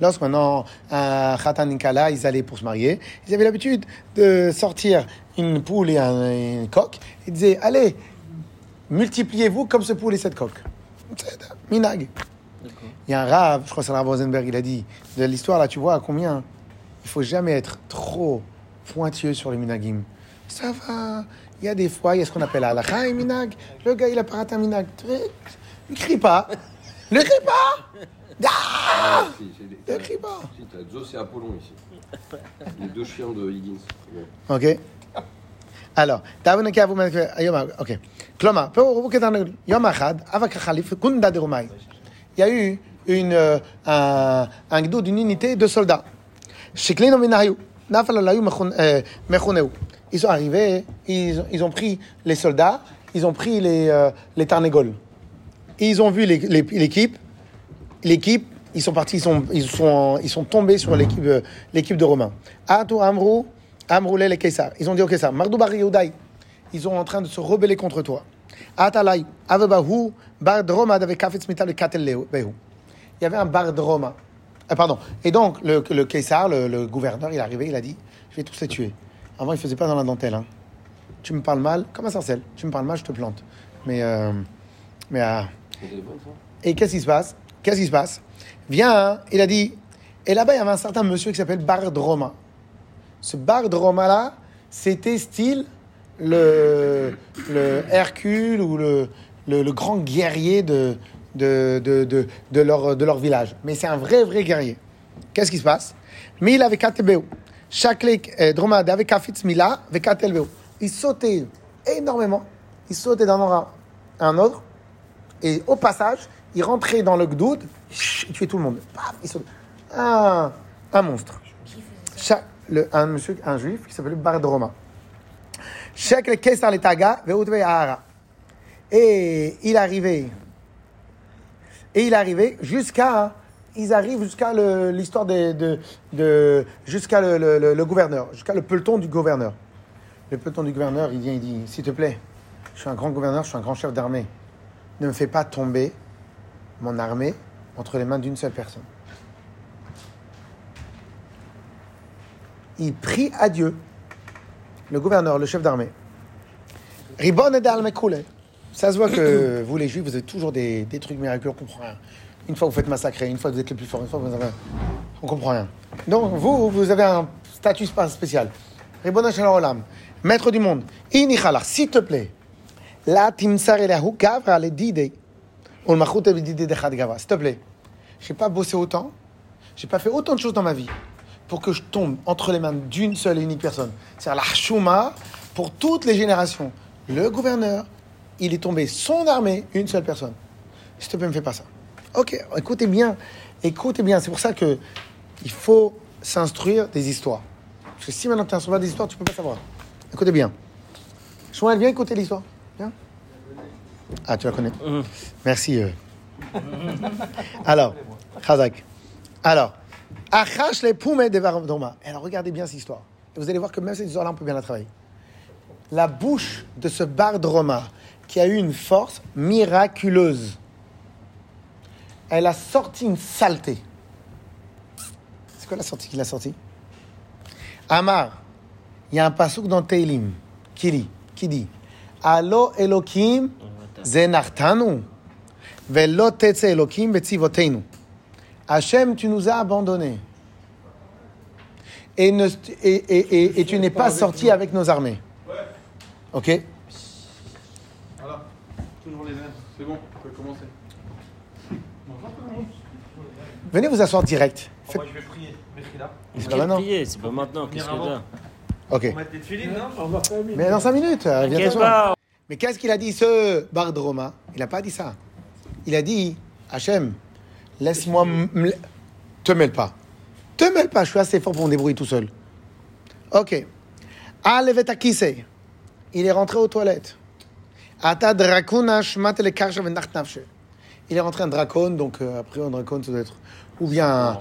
Lorsque maintenant, un chatan Ninkala, ils allaient pour se marier, ils avaient l'habitude de sortir une poule et un, coq. Ils disaient, allez, multipliez-vous comme ce poule et cette coque. Minag. Il y a un rave, je crois que c'est le rave Rosenberg, il a dit, de l'histoire là, tu vois à combien il faut jamais être trop pointilleux sur les minagim. Ça va. Il y a des fois, il y a ce qu'on appelle halakha et minag. Le gars, il a pas raté un minag. Ne crie pas. Ne crie pas. Ah Si, c'est des- Ne crie pas. Si, t'as Zeus et Apollon ici. Les deux chiens de Higgins. Bon. Ok. Alors, Tavon Ekavu Melke- Ayom, ok. כלומר, פה הוא כתנגל, יום אחד, אבק החליף, גונדה דרומאי. Il y a eu une, euh, un, un gdoud, une unité de soldats. Shiklino minayu, nafal alayu mechon- euh, mechoneu. Ils sont arrivés, ils, ont- pris les soldats, ils ont pris les, euh, les tarnégols. Et ils ont vu l'équipe, l'équipe, ils sont partis, ils sont, ils sont, ils sont tombés sur l'équipe, euh, l'équipe de Romains. Amrou, Amroulé les Caesar. Ils ont dit Bari Youdai. Ils sont en train de se rebeller contre toi. Atalai, Avebahu, Bar Droma, avec Kafetz Mita, le Katel Leo- Behu. Il y avait un bar de Roma. Ah, pardon. Et donc, le, le Caesar, le, le gouverneur, il est arrivé, il a dit Je vais tous les tuer. Avant, il faisait pas dans la dentelle. hein. Tu me parles mal, comme un sarcelle. Tu me parles mal, je te plante. Mais. euh, mais euh, et qu'est-ce qui se passe? Qu'est-ce qui se passe? Viens, hein, il a dit. Et là-bas, il y avait un certain monsieur qui s'appelle Bard Roma. Ce Bard Roma-là, c'était style le, le Hercule ou le, le, grand guerrier de, de, de, de, leur, de leur village. Mais c'est un vrai, vrai guerrier. Qu'est-ce qui se passe? Mila avec Katebeu. Chaque euh, dromade avec Kafitz Mila avec Katelbeu. Il sautait énormément. Il sautait d'un endroit à un autre. Et au passage, il rentrait dans le gdoud, il tuait tout le monde. Un, un monstre. Un monsieur, un juif qui s'appelait Bardroma. Chaque le Kesar le Taga, Veutve Ahara. Et il arrivait. Et il arrivait jusqu'à. Ils arrivent jusqu'à l'histoire de, jusqu'à le, gouverneur, jusqu'à le peloton du gouverneur. Le peloton du gouverneur, il vient, il dit, s'il te plaît, je suis un grand gouverneur, je suis un grand chef d'armée. Ne me fais pas tomber mon armée entre les mains d'une seule personne. Il prie à Dieu, le gouverneur, le chef d'armée. Ribon et. Ça se voit que vous, les juifs, vous avez toujours des, des trucs miraculeux, on comprend rien. Une fois, vous faites massacrer, une fois, vous êtes les plus forts, une fois, vous avez. On comprend rien. Donc, vous, vous avez un statut spécial. Ribon Shalom Olam, maître du monde. Inichala, s'il te plaît. La timsar elahu gavra le dide. Ou le machut le dide de gavra. S'il te plaît. J'ai pas bossé autant. J'ai pas fait autant de choses dans ma vie pour que je tombe entre les mains d'une seule et unique personne. C'est-à-dire la chouma pour toutes les générations. Le gouverneur, il est tombé son armée, une seule personne. S'il te plaît, ne fais pas ça. Ok, écoutez bien, écoutez bien. C'est pour ça que il faut s'instruire des histoires. Parce que si maintenant tu t'instruis pas des histoires, tu peux pas savoir. Écoutez bien. Shmuel, viens écouter l'histoire. Viens. Ah, tu la connais Merci. euh. Alors, Khazak. Alors, Achash les poumets de Vardoma. Alors, regardez bien cette histoire. Et vous allez voir que même cette histoire-là, on peut bien la travailler. La bouche de ce Bardroma, qui a eu une force miraculeuse, elle a sorti une saleté. C'est quoi la sortie qu'il a sorti Amar, il y a un pasouk dans Teilim qui dit, qui dit Allo Elokim zenartanu, velo betzivotenu. Hachem, tu nous as abandonnés. Et tu n'es pas sorti avec nos armées. Ok? Voilà, toujours les mêmes. C'est bon, on peut commencer. Venez vous asseoir direct. Faites- Moi, je vais prier. C'est pas maintenant. prier, c'est pas maintenant. Qu'est-ce que avant. là Ok. On met des filines, non Mais dans 5 minutes, euh. Mais qu'est-ce qu'il a dit, ce Bardroma Il n'a pas dit ça. Il a dit Hachem, laisse-moi. Te mêle pas. Te mêle pas, je suis assez fort pour me débrouiller tout seul. Ok. Il est rentré aux toilettes. Ata drakuna shmat le. Il est rentré un dracone, donc euh, après un dracone, ça doit être. Ou bien. un-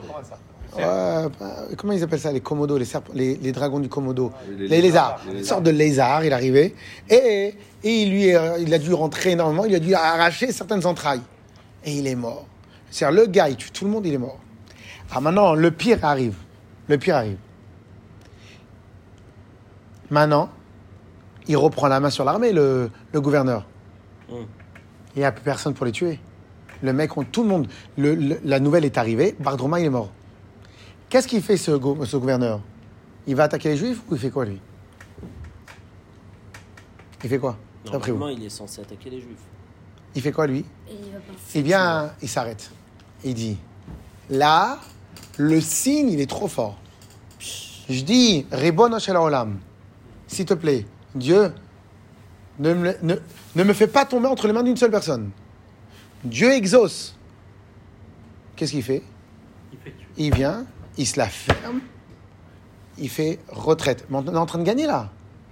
Ouais, bah, comment ils appellent ça Les komodos, les, serp- les, les dragons du komodo. Les Les, lézards. Une sorte de lézard, il est arrivé. Et, et il, lui, est- il a dû rentrer énormément, il a dû arracher certaines entrailles. Et il est mort. C'est-à-dire, le gars, il tue tout le monde, il est mort. Ah, maintenant, le pire arrive. Le pire arrive. Maintenant, il reprend la main sur l'armée, le, le gouverneur. Mm. Il n'y a plus personne pour les tuer. Le mec, on- tout le monde. le- le- la nouvelle est arrivée, Bardroma, il est mort. Qu'est-ce qu'il fait, ce, ce gouverneur? Il va attaquer les juifs ou il fait quoi, lui? Il fait quoi? Vous il est censé attaquer les juifs. Il fait quoi, lui? Il va pas. Eh bien, il s'arrête. Il dit Là, le signe, il est trop fort. Je dis Ribono shel olam. S'il te plaît, Dieu, ne me, ne- ne me fais pas tomber entre les mains d'une seule personne. Dieu exauce. Qu'est-ce qu'il fait? Il vient, il se la ferme, il fait retraite. Mais on est en train de gagner là.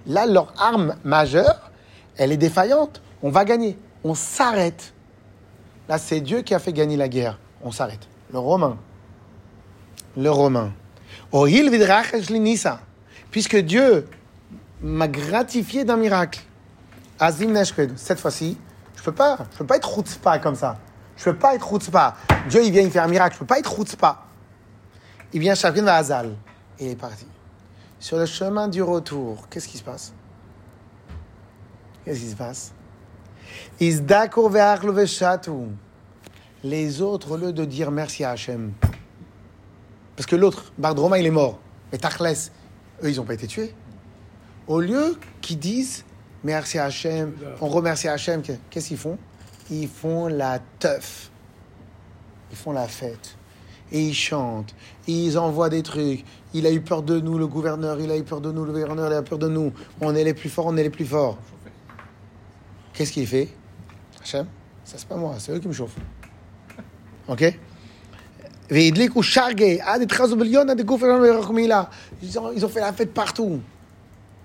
Là, leur arme majeure, elle est défaillante. On va gagner. On s'arrête. Là, c'est Dieu qui a fait gagner la guerre. On s'arrête. Le Romain. Le Romain. Puisque Dieu m'a gratifié d'un miracle. Azim neshked. Cette fois-ci, je peux pas, je peux pas être chutzpah comme ça. Je peux pas être chutzpah. Dieu, il vient, il fait un miracle. Je peux pas être chutzpah. Il vient chacune va Hazal. Et il est parti. Sur le chemin du retour, qu'est-ce qui se passe? Qu'est-ce qui se passe? Les autres, au lieu de dire merci à Hachem, parce que l'autre, Bardroma, il est mort. Mais Tachles, eux, ils n'ont pas été tués. Au lieu qu'ils disent Merci à Hachem. On remercie Hachem. Qu'est-ce qu'ils font? Ils font la teuf. Ils font la fête. Et ils chantent. Ils envoient des trucs. Il a eu peur de nous, le gouverneur. Il a eu peur de nous, le gouverneur. Il a eu peur de nous. On est les plus forts, on est les plus forts. Qu'est-ce qu'il fait? Hachem Ça, c'est pas moi. C'est eux qui me chauffent. OK? Ils ont fait la fête partout.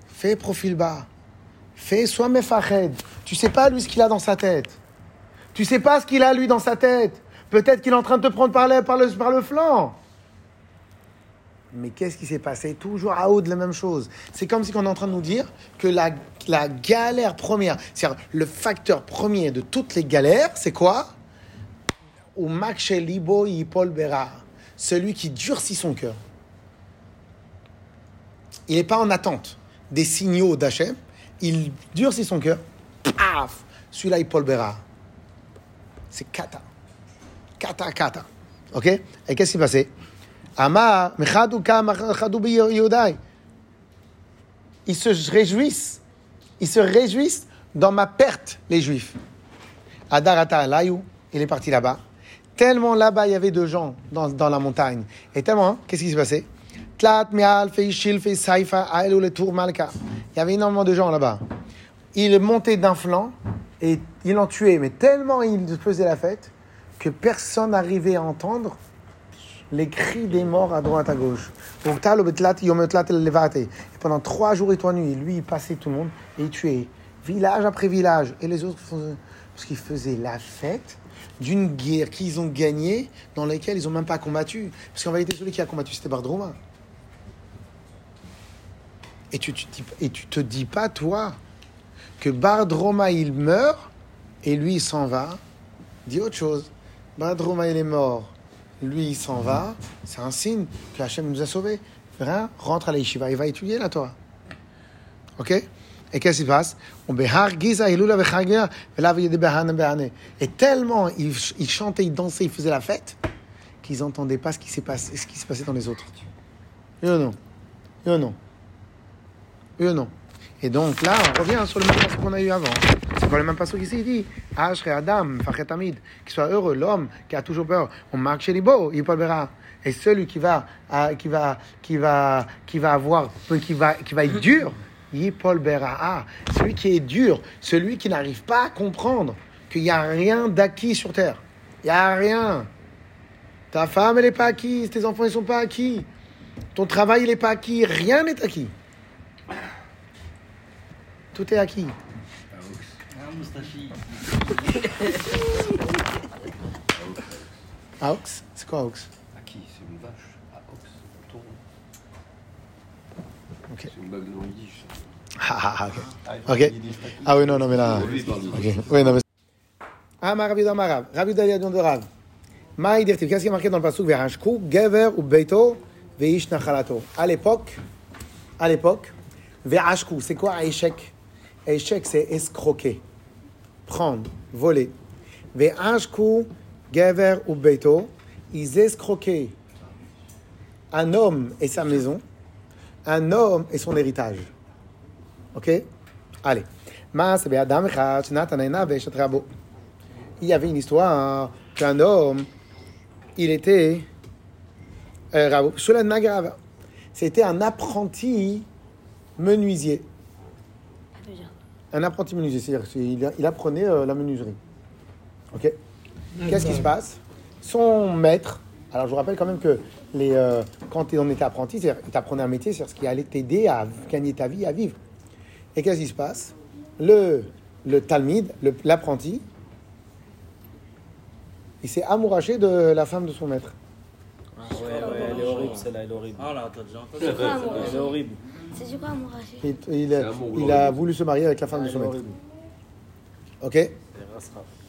Fais profil bas. Fais, sois mefached. Tu sais pas lui ce qu'il a dans sa tête. Tu sais pas ce qu'il a lui dans sa tête. Peut-être qu'il est en train de te prendre par le, par le, par le flanc. Mais qu'est-ce qui s'est passé? Toujours à haut de la même chose. C'est comme si on est en train de nous dire que la, la galère première, c'est-à-dire le facteur premier de toutes les galères, c'est quoi? Ou libo yipol bera. Celui qui durcit son cœur. Il n'est pas en attente des signaux d'Hachem. Il durcit son cœur. Paf Celui-là, Paul Bera. C'est kata. Kata, kata. Ok? Et qu'est-ce qui s'est passé? Amar. Ils se réjouissent. Ils se réjouissent dans ma perte, les Juifs. Adarata il est parti là-bas. Tellement là-bas, il y avait de gens dans, dans la montagne. Et tellement, hein, qu'est-ce qui s'est passé? Tlat, Feishil, Saifa, Aelou, le Tour, Malka. Il y avait énormément de gens là-bas. Il montait d'un flanc et ils l'ont tué. Mais tellement il faisait la fête que personne n'arrivait à entendre les cris des morts à droite à gauche. Et pendant trois jours et trois nuits, lui, il passait tout le monde et il tuait village après village. Et les autres, parce qu'ils faisaient la fête d'une guerre qu'ils ont gagnée, dans laquelle ils n'ont même pas combattu. Parce qu'en vérité, celui qui a combattu, c'était Bardroma. Et tu, tu, te dis- et pas, toi, que Bardroma, il meurt, et lui, il s'en va. Dis autre chose. Bardroma, il est mort. Lui, il s'en va. C'est un signe que Hachem nous a sauvés. Viens, rentre à la yeshiva, il va étudier la Torah. Ok? Et qu'est-ce qui se passe? Et tellement ils, chantaient, ils dansaient, ils faisaient la fête, qu'ils n'entendaient pas ce qui s'est passé, se passait dans les autres. Ou non ou non Ou non Et donc là, on revient sur le même passage qu'on a eu avant. C'est pas le même passage ici, il dit Ashre Adam, Fachet qu'il soit heureux, l'homme qui a toujours peur. On marque chez les beaux, il verra. Et celui qui va, qui va, qui va, qui va avoir, qui va, qui va être dur, Yipol Bera'a. Celui qui est dur, celui qui n'arrive pas à comprendre qu'il n'y a rien d'acquis sur terre. Il n'y a rien. Ta femme, elle n'est pas acquise, tes enfants, ils ne sont pas acquis. Ton travail, il n'est pas acquis, rien n'est acquis. Tout est acquis. Un moustachi. Aux C'est quoi Aux? À qui C'est une vache. Ox. un taureau. Ok. C'est une bague le yiddish. Ah, ah, ah, ok. Ah, il faut Ok. qu'il y ait des statuts. Ah oui, non, non, mais là. Lui, il parle de Ok. Oui, non, mais. Ah, ma Rav ma Rav. Rav Yudah Yadon de Rav. Ma Idirtiv. Qu'est-ce qui est marqué dans le passage? Verhashku, Gever ou Beito, Veish Nachalato. À l'époque, à l'époque, Verhashku, c'est quoi échec? Échec, c'est escroquer. Prendre, voler. Verhashku, Gever ou Beito, ils escroquaient un homme et sa maison, un homme et son héritage. Ok? Allez. Il y avait une histoire qu'un homme, il était euh. C'était un apprenti menuisier. Un apprenti menuisier, c'est-à-dire qu'il il apprenait euh, la menuiserie. Ok Qu'est-ce qui se passe Son maître, alors je vous rappelle quand même que les, euh, quand on était apprenti, c'est-à-dire apprenais un métier, c'est ce qui allait t'aider à gagner ta vie, à vivre. Et qu'est-ce qui se passe Le, le talmid, le- l'apprenti, il s'est amouraché de la femme de son maître. Ouais, ouais, elle est horrible celle-là, elle est horrible. Ah là, t'as déjà entendu Elle est horrible. C'est du quoi Et, il, a, voulu se marier avec la femme de son maître. Ok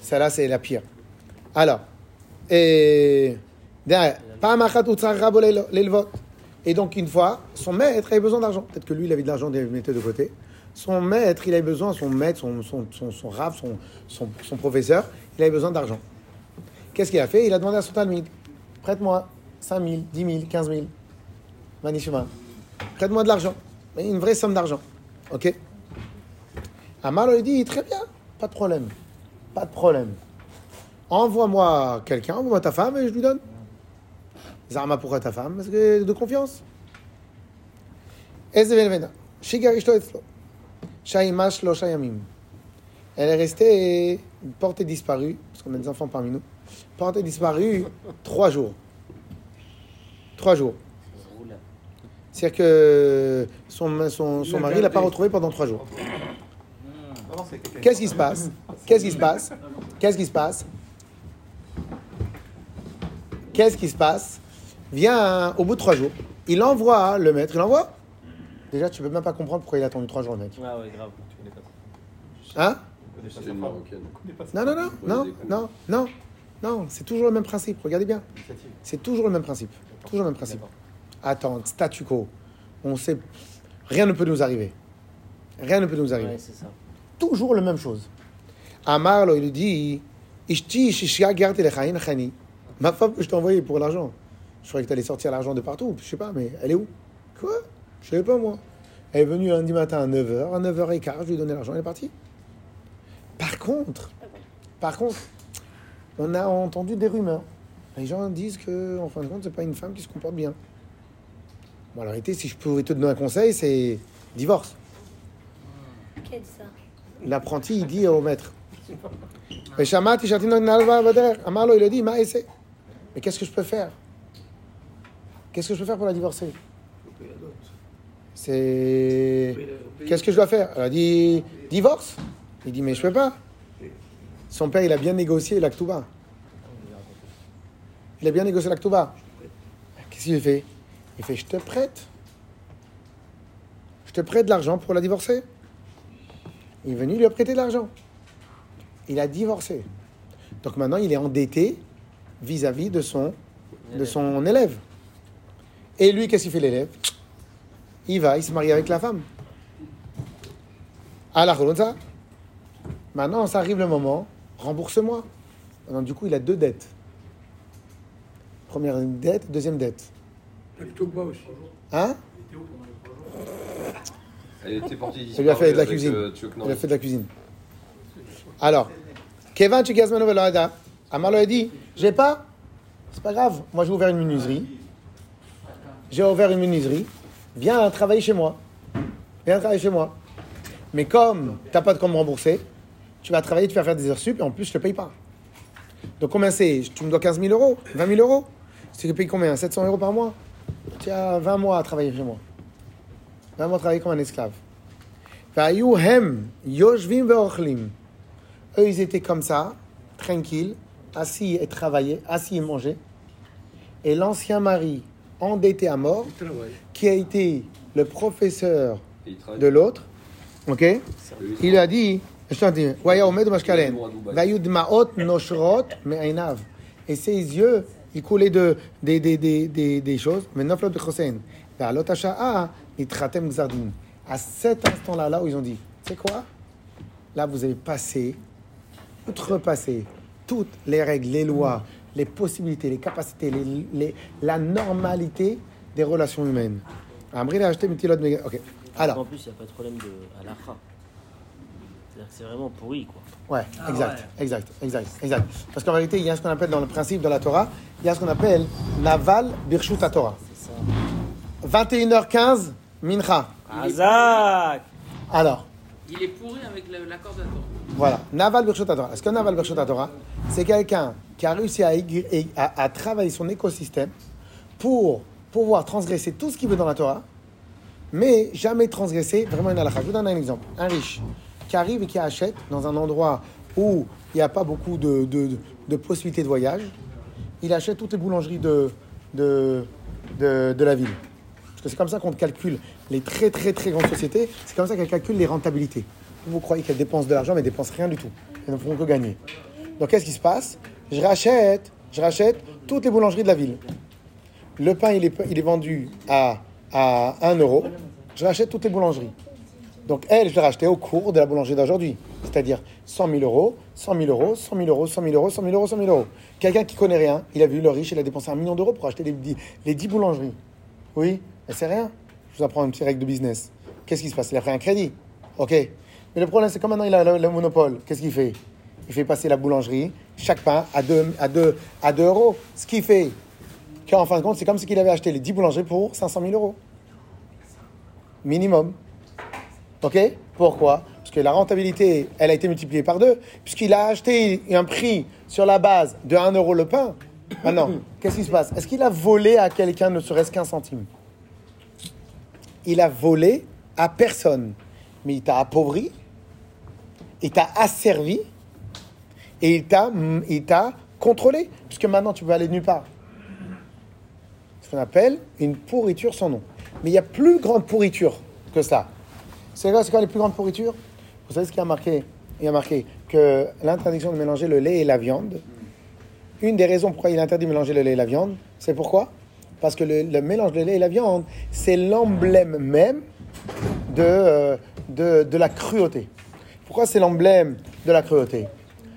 Celle-là, c'est la pire. Alors, et derrière, et donc une fois, son maître avait besoin d'argent. Peut-être que lui, il avait de l'argent, il mettait de côté. Son maître, il avait besoin, son maître, son, son, son, son rave, son, son, son, professeur, il avait besoin d'argent. Qu'est-ce qu'il a fait? Il a demandé à son talmide, prête-moi 5 000, 10 000, 15 000, Manishuma, prête-moi de l'argent une vraie somme d'argent. Ok? Amar lui dit Très bien, pas de problème. Pas de problème. Envoie-moi quelqu'un, envoie-moi ta femme et je lui donne. Zarma, pourquoi ta femme Parce que de confiance. Elle est restée portée disparue, parce qu'on a des enfants parmi nous, portée disparue trois jours. Trois jours. C'est-à-dire que son, son, son mari ne l'a pas retrouvé pendant trois jours. Qu'est-ce qui se passe Qu'est-ce qui se passe Qu'est-ce qui se passe Qu'est-ce qui se passe Vient au bout de trois jours, il envoie le maître, il envoie. Déjà, tu peux même pas comprendre pourquoi il a attendu trois jours, le mec. Ah ouais, grave. Hein. Non, non, non, non, non, non, non, c'est toujours le même principe, regardez bien. C'est toujours le même principe. Toujours le même principe. Attends, statu quo. On sait, rien ne peut nous arriver. Rien ne peut nous arriver. Ouais, ça. toujours la même chose. Amar, là, il lui dit Ishti, shishia, chani. Ma femme que je t'ai envoyée pour l'argent. Je croyais que tu allais sortir l'argent de partout. Je sais pas, mais elle est où? Quoi? Je savais pas, moi. Elle est venue lundi matin à 9h. À 9h15, je lui ai donné l'argent, elle est partie. Par contre, par contre, on a entendu des rumeurs. Les gens disent que, en fin de compte, c'est pas une femme qui se comporte bien. Bon, la réalité, si je pouvais te donner un conseil, c'est divorce. Qui a dit ça? L'apprenti, il dit au maître. Amarlo, il a dit. Mais qu'est-ce que je peux faire? Qu'est-ce que je peux faire pour la divorcer? C'est. Qu'est-ce que je dois faire? Elle a dit, divorce? Il dit, mais je peux pas. Son père, il a bien négocié l'Aktuba. Il a bien négocié l'Aktuba. Qu'est-ce qu'il fait? Il fait, je te prête. Je te prête de l'argent pour la divorcer. Il est venu lui a prêté de l'argent. Il a divorcé. Donc maintenant, il est endetté vis-à-vis de son, de son élève. Et lui, qu'est-ce qu'il fait l'élève? Il va, il se marie avec la femme. À la Kholonza. Maintenant, ça arrive le moment, rembourse-moi. Du coup, il a deux dettes. Première dette, deuxième dette. Hein Elle était portée Il lui a fait de la avec, cuisine. euh, Chuck Il a Norris. fait de la cuisine. Alors, Kevin Chikazmano Veloada, Amalo a dit J'ai pas, c'est pas grave, moi j'ai ouvert une menuiserie. J'ai ouvert une menuiserie. Viens travailler chez moi. Viens travailler chez moi. Mais comme t'as pas de quoi me rembourser, tu vas travailler, tu vas faire des heures sup et en plus je te paye pas. Donc combien c'est? Tu me dois 15 000 euros 20 000 euros? Tu te payes combien? 700 euros par mois? tu as 20 mois à travailler chez moi. 20 mois à travailler comme un esclave. Eux, ils étaient comme ça, tranquilles, assis et travaillaient, assis et mangeaient. Et l'ancien mari, endetté à mort, qui a été le professeur de l'autre, ok Il lui a dit, je t'en dis, et ses yeux coulaient de, des, des, des, des, choses. Mais Noflot Bechosen. Ve'alot Hasha'a, Nitratem Gzardin. À cet instant-là, là où ils ont dit, c'est quoi? Là, vous avez passé, outrepassé toutes les règles, les lois, les possibilités, les capacités, les, la normalité des relations humaines. Amri a acheté Mega- Ok. Alors. En plus, il n'y a pas de problème de halakha. C'est-à-dire que c'est vraiment pourri, quoi. Ouais, exact, exact, exact, exact. Parce qu'en réalité, il y a ce qu'on appelle dans le principe de la Torah, il y a ce qu'on appelle Naval Birshut Torah. C'est ça. 21h15, Mincha. Azak Alors, Il est pourri avec l'accord de la Torah. Voilà, Naval Birshot Torah. Est-ce que Naval Birshot Torah, c'est quelqu'un qui a réussi à, aigri- à, à travailler son écosystème pour pouvoir transgresser tout ce qu'il veut dans la Torah, mais jamais transgresser vraiment une halakha. Je vous donne un exemple. Un riche qui arrive et qui achète dans un endroit où il n'y a pas beaucoup de, de- possibilités de voyage, il achète toutes les boulangeries de, de, de, de la ville. Parce que c'est comme ça qu'on calcule les très très très grandes sociétés, c'est comme ça qu'elles calculent les rentabilités. Vous croyez qu'elles dépensent de l'argent, mais elles dépensent rien du tout. Elles ne font que gagner. Donc qu'est-ce qui se passe? Je rachète, je rachète toutes les boulangeries de la ville. Le pain, il est, il est vendu à, à 1 euro. Je rachète toutes les boulangeries. Donc elle, je l'ai racheté au cours de la boulangerie d'aujourd'hui. C'est-à-dire 100 000 euros, 100 000 euros, 100 000 euros, 100 000 euros, 100 000 euros, 100 000 euros. Quelqu'un qui connaît rien, il a vu le riche, il a dépensé un million d'euros pour acheter les, les 10 boulangeries. Oui, mais c'est rien. Je vous apprends une petite règle de business. Qu'est-ce qui se passe? Il a pris un crédit. Ok. Mais le problème, c'est que maintenant il a le, le monopole. Qu'est-ce qu'il fait? Il fait passer la boulangerie, chaque pain, à 2 à deux, à deux euros. Ce qui fait qu'en fin de compte, c'est comme si il avait acheté les 10 boulangeries pour 500 000 euros. Minimum. Ok? Pourquoi? Parce que la rentabilité, elle a été multipliée par deux, puisqu'il a acheté un prix sur la base de 1 euro le pain. Maintenant, qu'est-ce qui se passe? Est-ce qu'il a volé à quelqu'un ne serait-ce qu'un centime? Il a volé à personne. Mais il t'a appauvri, il t'a asservi, et il t'a, il t'a contrôlé, puisque maintenant tu peux aller nulle part. Ce qu'on appelle une pourriture sans nom. Mais il y a plus grande pourriture que ça. C'est quoi les plus grandes pourritures Vous savez ce qu'il y a marqué Il a marqué que l'interdiction de mélanger le lait et la viande, une des raisons pourquoi il interdit de mélanger le lait et la viande, c'est pourquoi? Parce que le, le mélange de lait et la viande, c'est l'emblème même de, euh, de, de la cruauté. Pourquoi c'est l'emblème de la cruauté?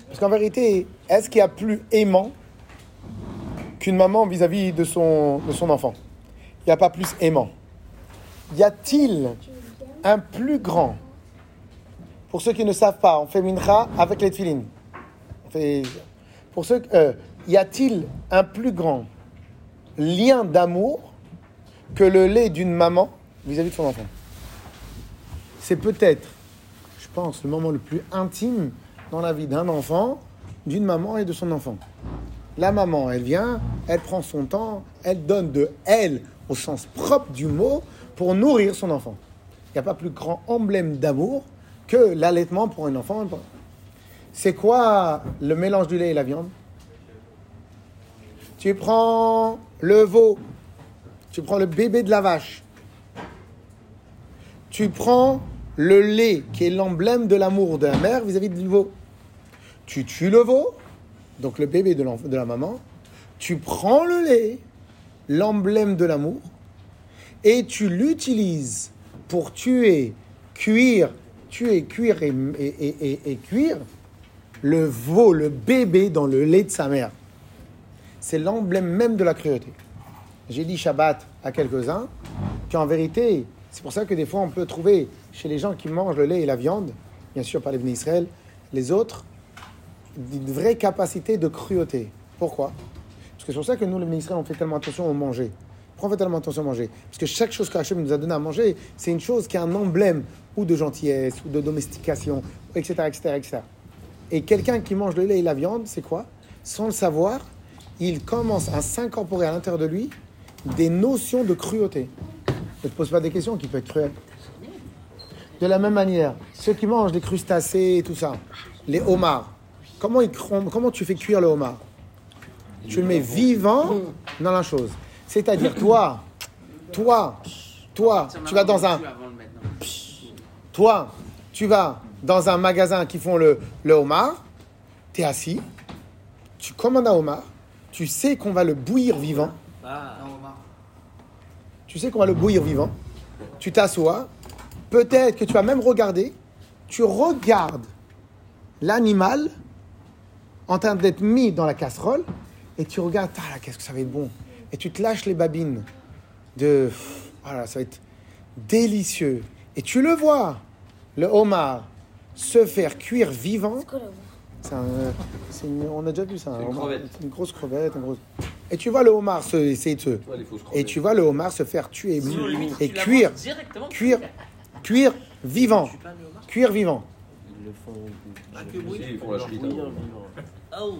Parce qu'en vérité, est-ce qu'il y a plus aimant qu'une maman vis-à-vis de son, de son enfant? Il n'y a pas plus aimant. Y a-t-il un plus grand Pour ceux qui ne savent pas, on fait mincha avec les tefilines. Pour ceux, euh, y a-t-il un plus grand lien d'amour que le lait d'une maman vis-à-vis de son enfant? C'est peut-être, je pense, le moment le plus intime dans la vie d'un enfant, d'une maman et de son enfant. La maman, elle vient, elle prend son temps, elle donne de elle, au sens propre du mot, pour nourrir son enfant. N'y a pas plus grand emblème d'amour que l'allaitement pour un enfant. C'est quoi le mélange du lait et la viande? Tu prends le veau, tu prends le bébé de la vache, tu prends le lait qui est l'emblème de l'amour de la mère vis-à-vis du veau. Tu tues le veau, donc le bébé de la maman, tu prends le lait, l'emblème de l'amour, et tu l'utilises pour tuer, cuire, tuer, cuire et, cuire le veau, le bébé dans le lait de sa mère. C'est l'emblème même de la cruauté. J'ai dit Shabbat à quelques-uns qu'en vérité, c'est pour ça que des fois on peut trouver chez les gens qui mangent le lait et la viande, bien sûr par les bénis Israël, les autres, une vraie capacité de cruauté. Pourquoi? Parce que c'est pour ça que nous, les Israël, on fait tellement attention au manger. Fait tellement attention au manger Parce que chaque chose qu'Hachem nous a donné à manger, c'est une chose qui a un emblème ou de gentillesse, ou de domestication, etc. etc., etc. Et quelqu'un qui mange le lait et la viande, c'est quoi? Sans le savoir, il commence à s'incorporer à l'intérieur de lui des notions de cruauté. Ne te pose pas des questions qui peuvent être cruelles. De la même manière, ceux qui mangent les crustacés et tout ça, les homards, comment, ils comment tu fais cuire le homard? Tu le mets vivant dans la chose. C'est-à-dire, toi, toi, toi, tu vas dans un, toi, tu vas dans un magasin qui font le, le homard, tu es assis, tu commandes un homard, tu sais qu'on va le bouillir vivant, Ah, tu sais qu'on va le bouillir vivant, tu t'assois, peut-être que tu vas même regarder, tu regardes l'animal en train d'être mis dans la casserole et tu regardes, ah là, qu'est-ce que ça va être bon. Et tu te lâches les babines de, voilà, ça va être délicieux. Et tu le vois, le homard, se faire cuire vivant. C'est un, une- on a déjà vu ça. une homard. crevette. Une grosse crevette. un gros- Et tu vois le homard se, essayer de se, et tu vois le homard se faire tuer et cuire, cuire, cuire vivant, cuire vivant. Ils le font. Ah, que le- oui. Ils font la. Oh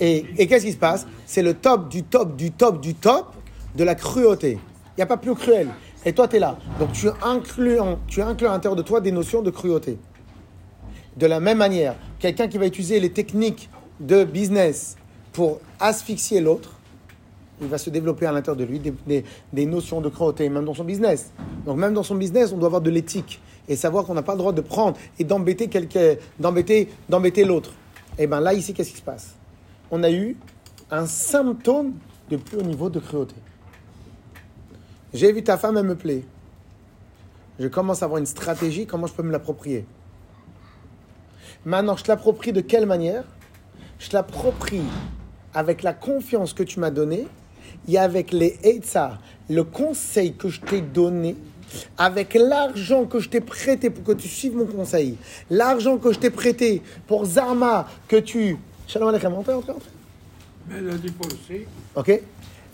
Et, qu'est-ce qui se passe? C'est le top du top du top du top de la cruauté. Il n'y a pas plus cruel. Et toi, tu es là. Donc tu inclus, tu inclus à l'intérieur de toi des notions de cruauté. De la même manière, quelqu'un qui va utiliser les techniques de business pour asphyxier l'autre, il va se développer à l'intérieur de lui des, notions de cruauté, même dans son business. Donc même dans son business, on doit avoir de l'éthique et savoir qu'on n'a pas le droit de prendre et d'embêter d'embêter, l'autre. Et bien là, ici, qu'est-ce qui se passe? On a eu un symptôme de plus haut niveau de cruauté. J'ai vu ta femme, elle me plaît. Je commence à avoir une stratégie, comment je peux me l'approprier. Maintenant, je l'approprie de quelle manière? Je l'approprie avec la confiance que tu m'as donnée et avec les Eitzah, le conseil que je t'ai donné, avec l'argent que je t'ai prêté pour que tu suives mon conseil, l'argent que je t'ai prêté pour Zarma, que tu... Shalom Aleichem, dit pas aussi. Ok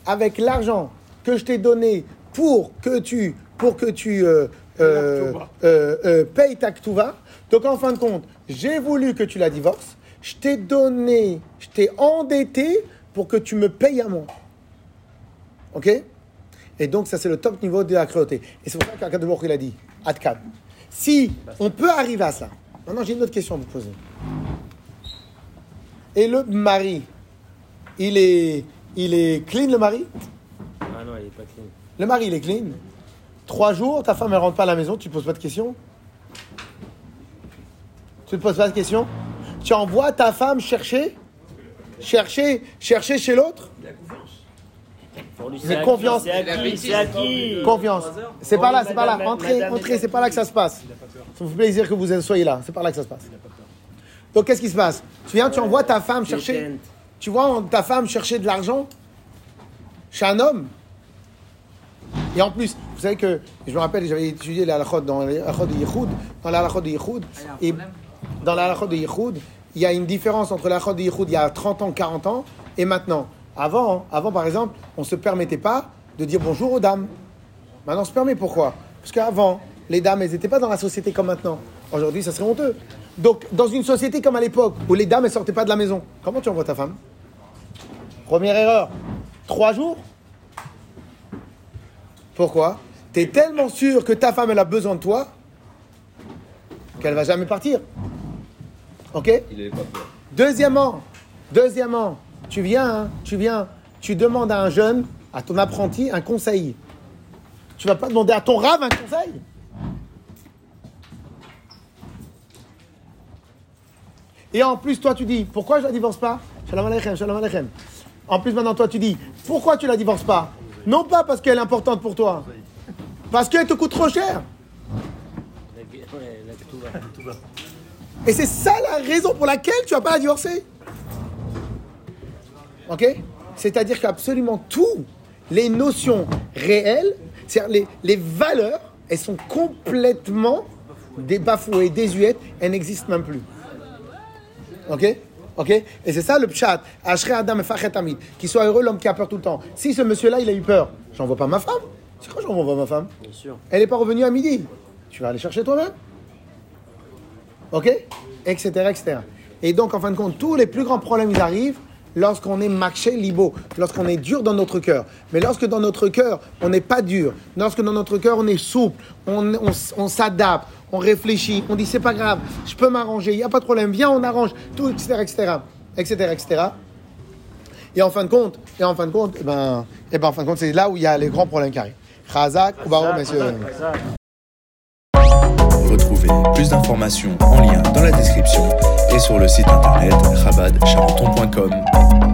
Avec l'argent que je t'ai donné pour que tu, pour que tu euh, euh, euh, euh, payes ta ktuva. Donc en fin de compte, j'ai voulu que tu la divorces. Je t'ai donné, je t'ai endetté pour que tu me payes à moi. Ok? Et donc ça c'est le top niveau de la cruauté. Et c'est pour ça qu'Akadosh il a dit, Adkad. Si on peut arriver à ça. Maintenant j'ai une autre question à vous poser. Et le mari, il est, il est clean le mari? Ah non, il est pas clean. Le mari il est clean. Trois jours, ta femme elle rentre pas à la maison, tu te poses pas de questions? Tu te poses pas de questions? Tu envoies ta femme chercher? Chercher, chercher chez l'autre? Mais confiance. Confiance. C'est pas là, c'est pas là. Entrez, entrez, est c'est pas là que ça se passe. Ça me fait plaisir que vous soyez là. C'est par là que ça se passe. Donc qu'est-ce qui se passe? Tu viens, tu envoies ta femme chercher. Tu vois ta femme chercher de l'argent chez un homme. Et en plus, vous savez que, je me rappelle, j'avais étudié la halachot dans la de Yehoud, dans la halachot de Yehoud, et dans la halachot de Yehoud, il y a une différence entre la halachot de Yehoud il y a 30 ans, 40 ans, et maintenant. Avant, avant par exemple, on ne se permettait pas de dire bonjour aux dames. Maintenant, on se permet. Pourquoi? Parce qu'avant, les dames, elles n'étaient pas dans la société comme maintenant. Aujourd'hui, ça serait honteux. Donc, dans une société comme à l'époque, où les dames, elles sortaient pas de la maison, comment tu envoies ta femme? Première erreur. Trois jours? Pourquoi? Tu es tellement sûr que ta femme, elle a besoin de toi qu'elle va jamais partir. Ok? Il est pas peur. Deuxièmement, deuxièmement, tu viens, hein, tu viens, tu demandes à un jeune, à ton apprenti, un conseil. Tu vas pas demander à ton rave un conseil? Et en plus, toi, tu dis, pourquoi je la divorce pas? Shalom aleichem, shalom aleichem. En plus, maintenant, toi, tu dis, pourquoi tu la divorces pas? Non pas parce qu'elle est importante pour toi, parce qu'elle te coûte trop cher. Et c'est ça la raison pour laquelle tu vas pas la divorcer. Ok? C'est-à-dire qu'absolument tout, les notions réelles, c'est-à-dire les, les valeurs, elles sont complètement des bafouées, désuètes, elles n'existent même plus. Ok? Ok? Et c'est ça le pshat. Ashre Adam et Fachet Amid. Qu'il soit heureux l'homme qui a peur tout le temps. Si ce monsieur-là, il a eu peur, j'envoie pas ma femme. C'est quoi j'envoie ma femme? Bien sûr. Elle n'est pas revenue à midi. Tu vas aller chercher toi-même. Ok? Etc. etc. Et donc, en fin de compte, tous les plus grands problèmes, ils arrivent lorsqu'on est maché libo, lorsqu'on est dur dans notre cœur. Mais lorsque dans notre cœur, on n'est pas dur, lorsque dans notre cœur, on est souple, on, on, on s'adapte, on réfléchit, on dit c'est pas grave, je peux m'arranger, il n'y a pas de problème, viens, on arrange, tout, etc. etc. etc. etc. Et en fin de compte, et en fin de compte, eh ben, eh ben, en fin de compte, c'est là où il y a les grands problèmes qui arrivent. Khazak, ou Baruch, messieurs. Retrouvez plus d'informations en lien dans la description et sur le site internet rabadcharenton.com.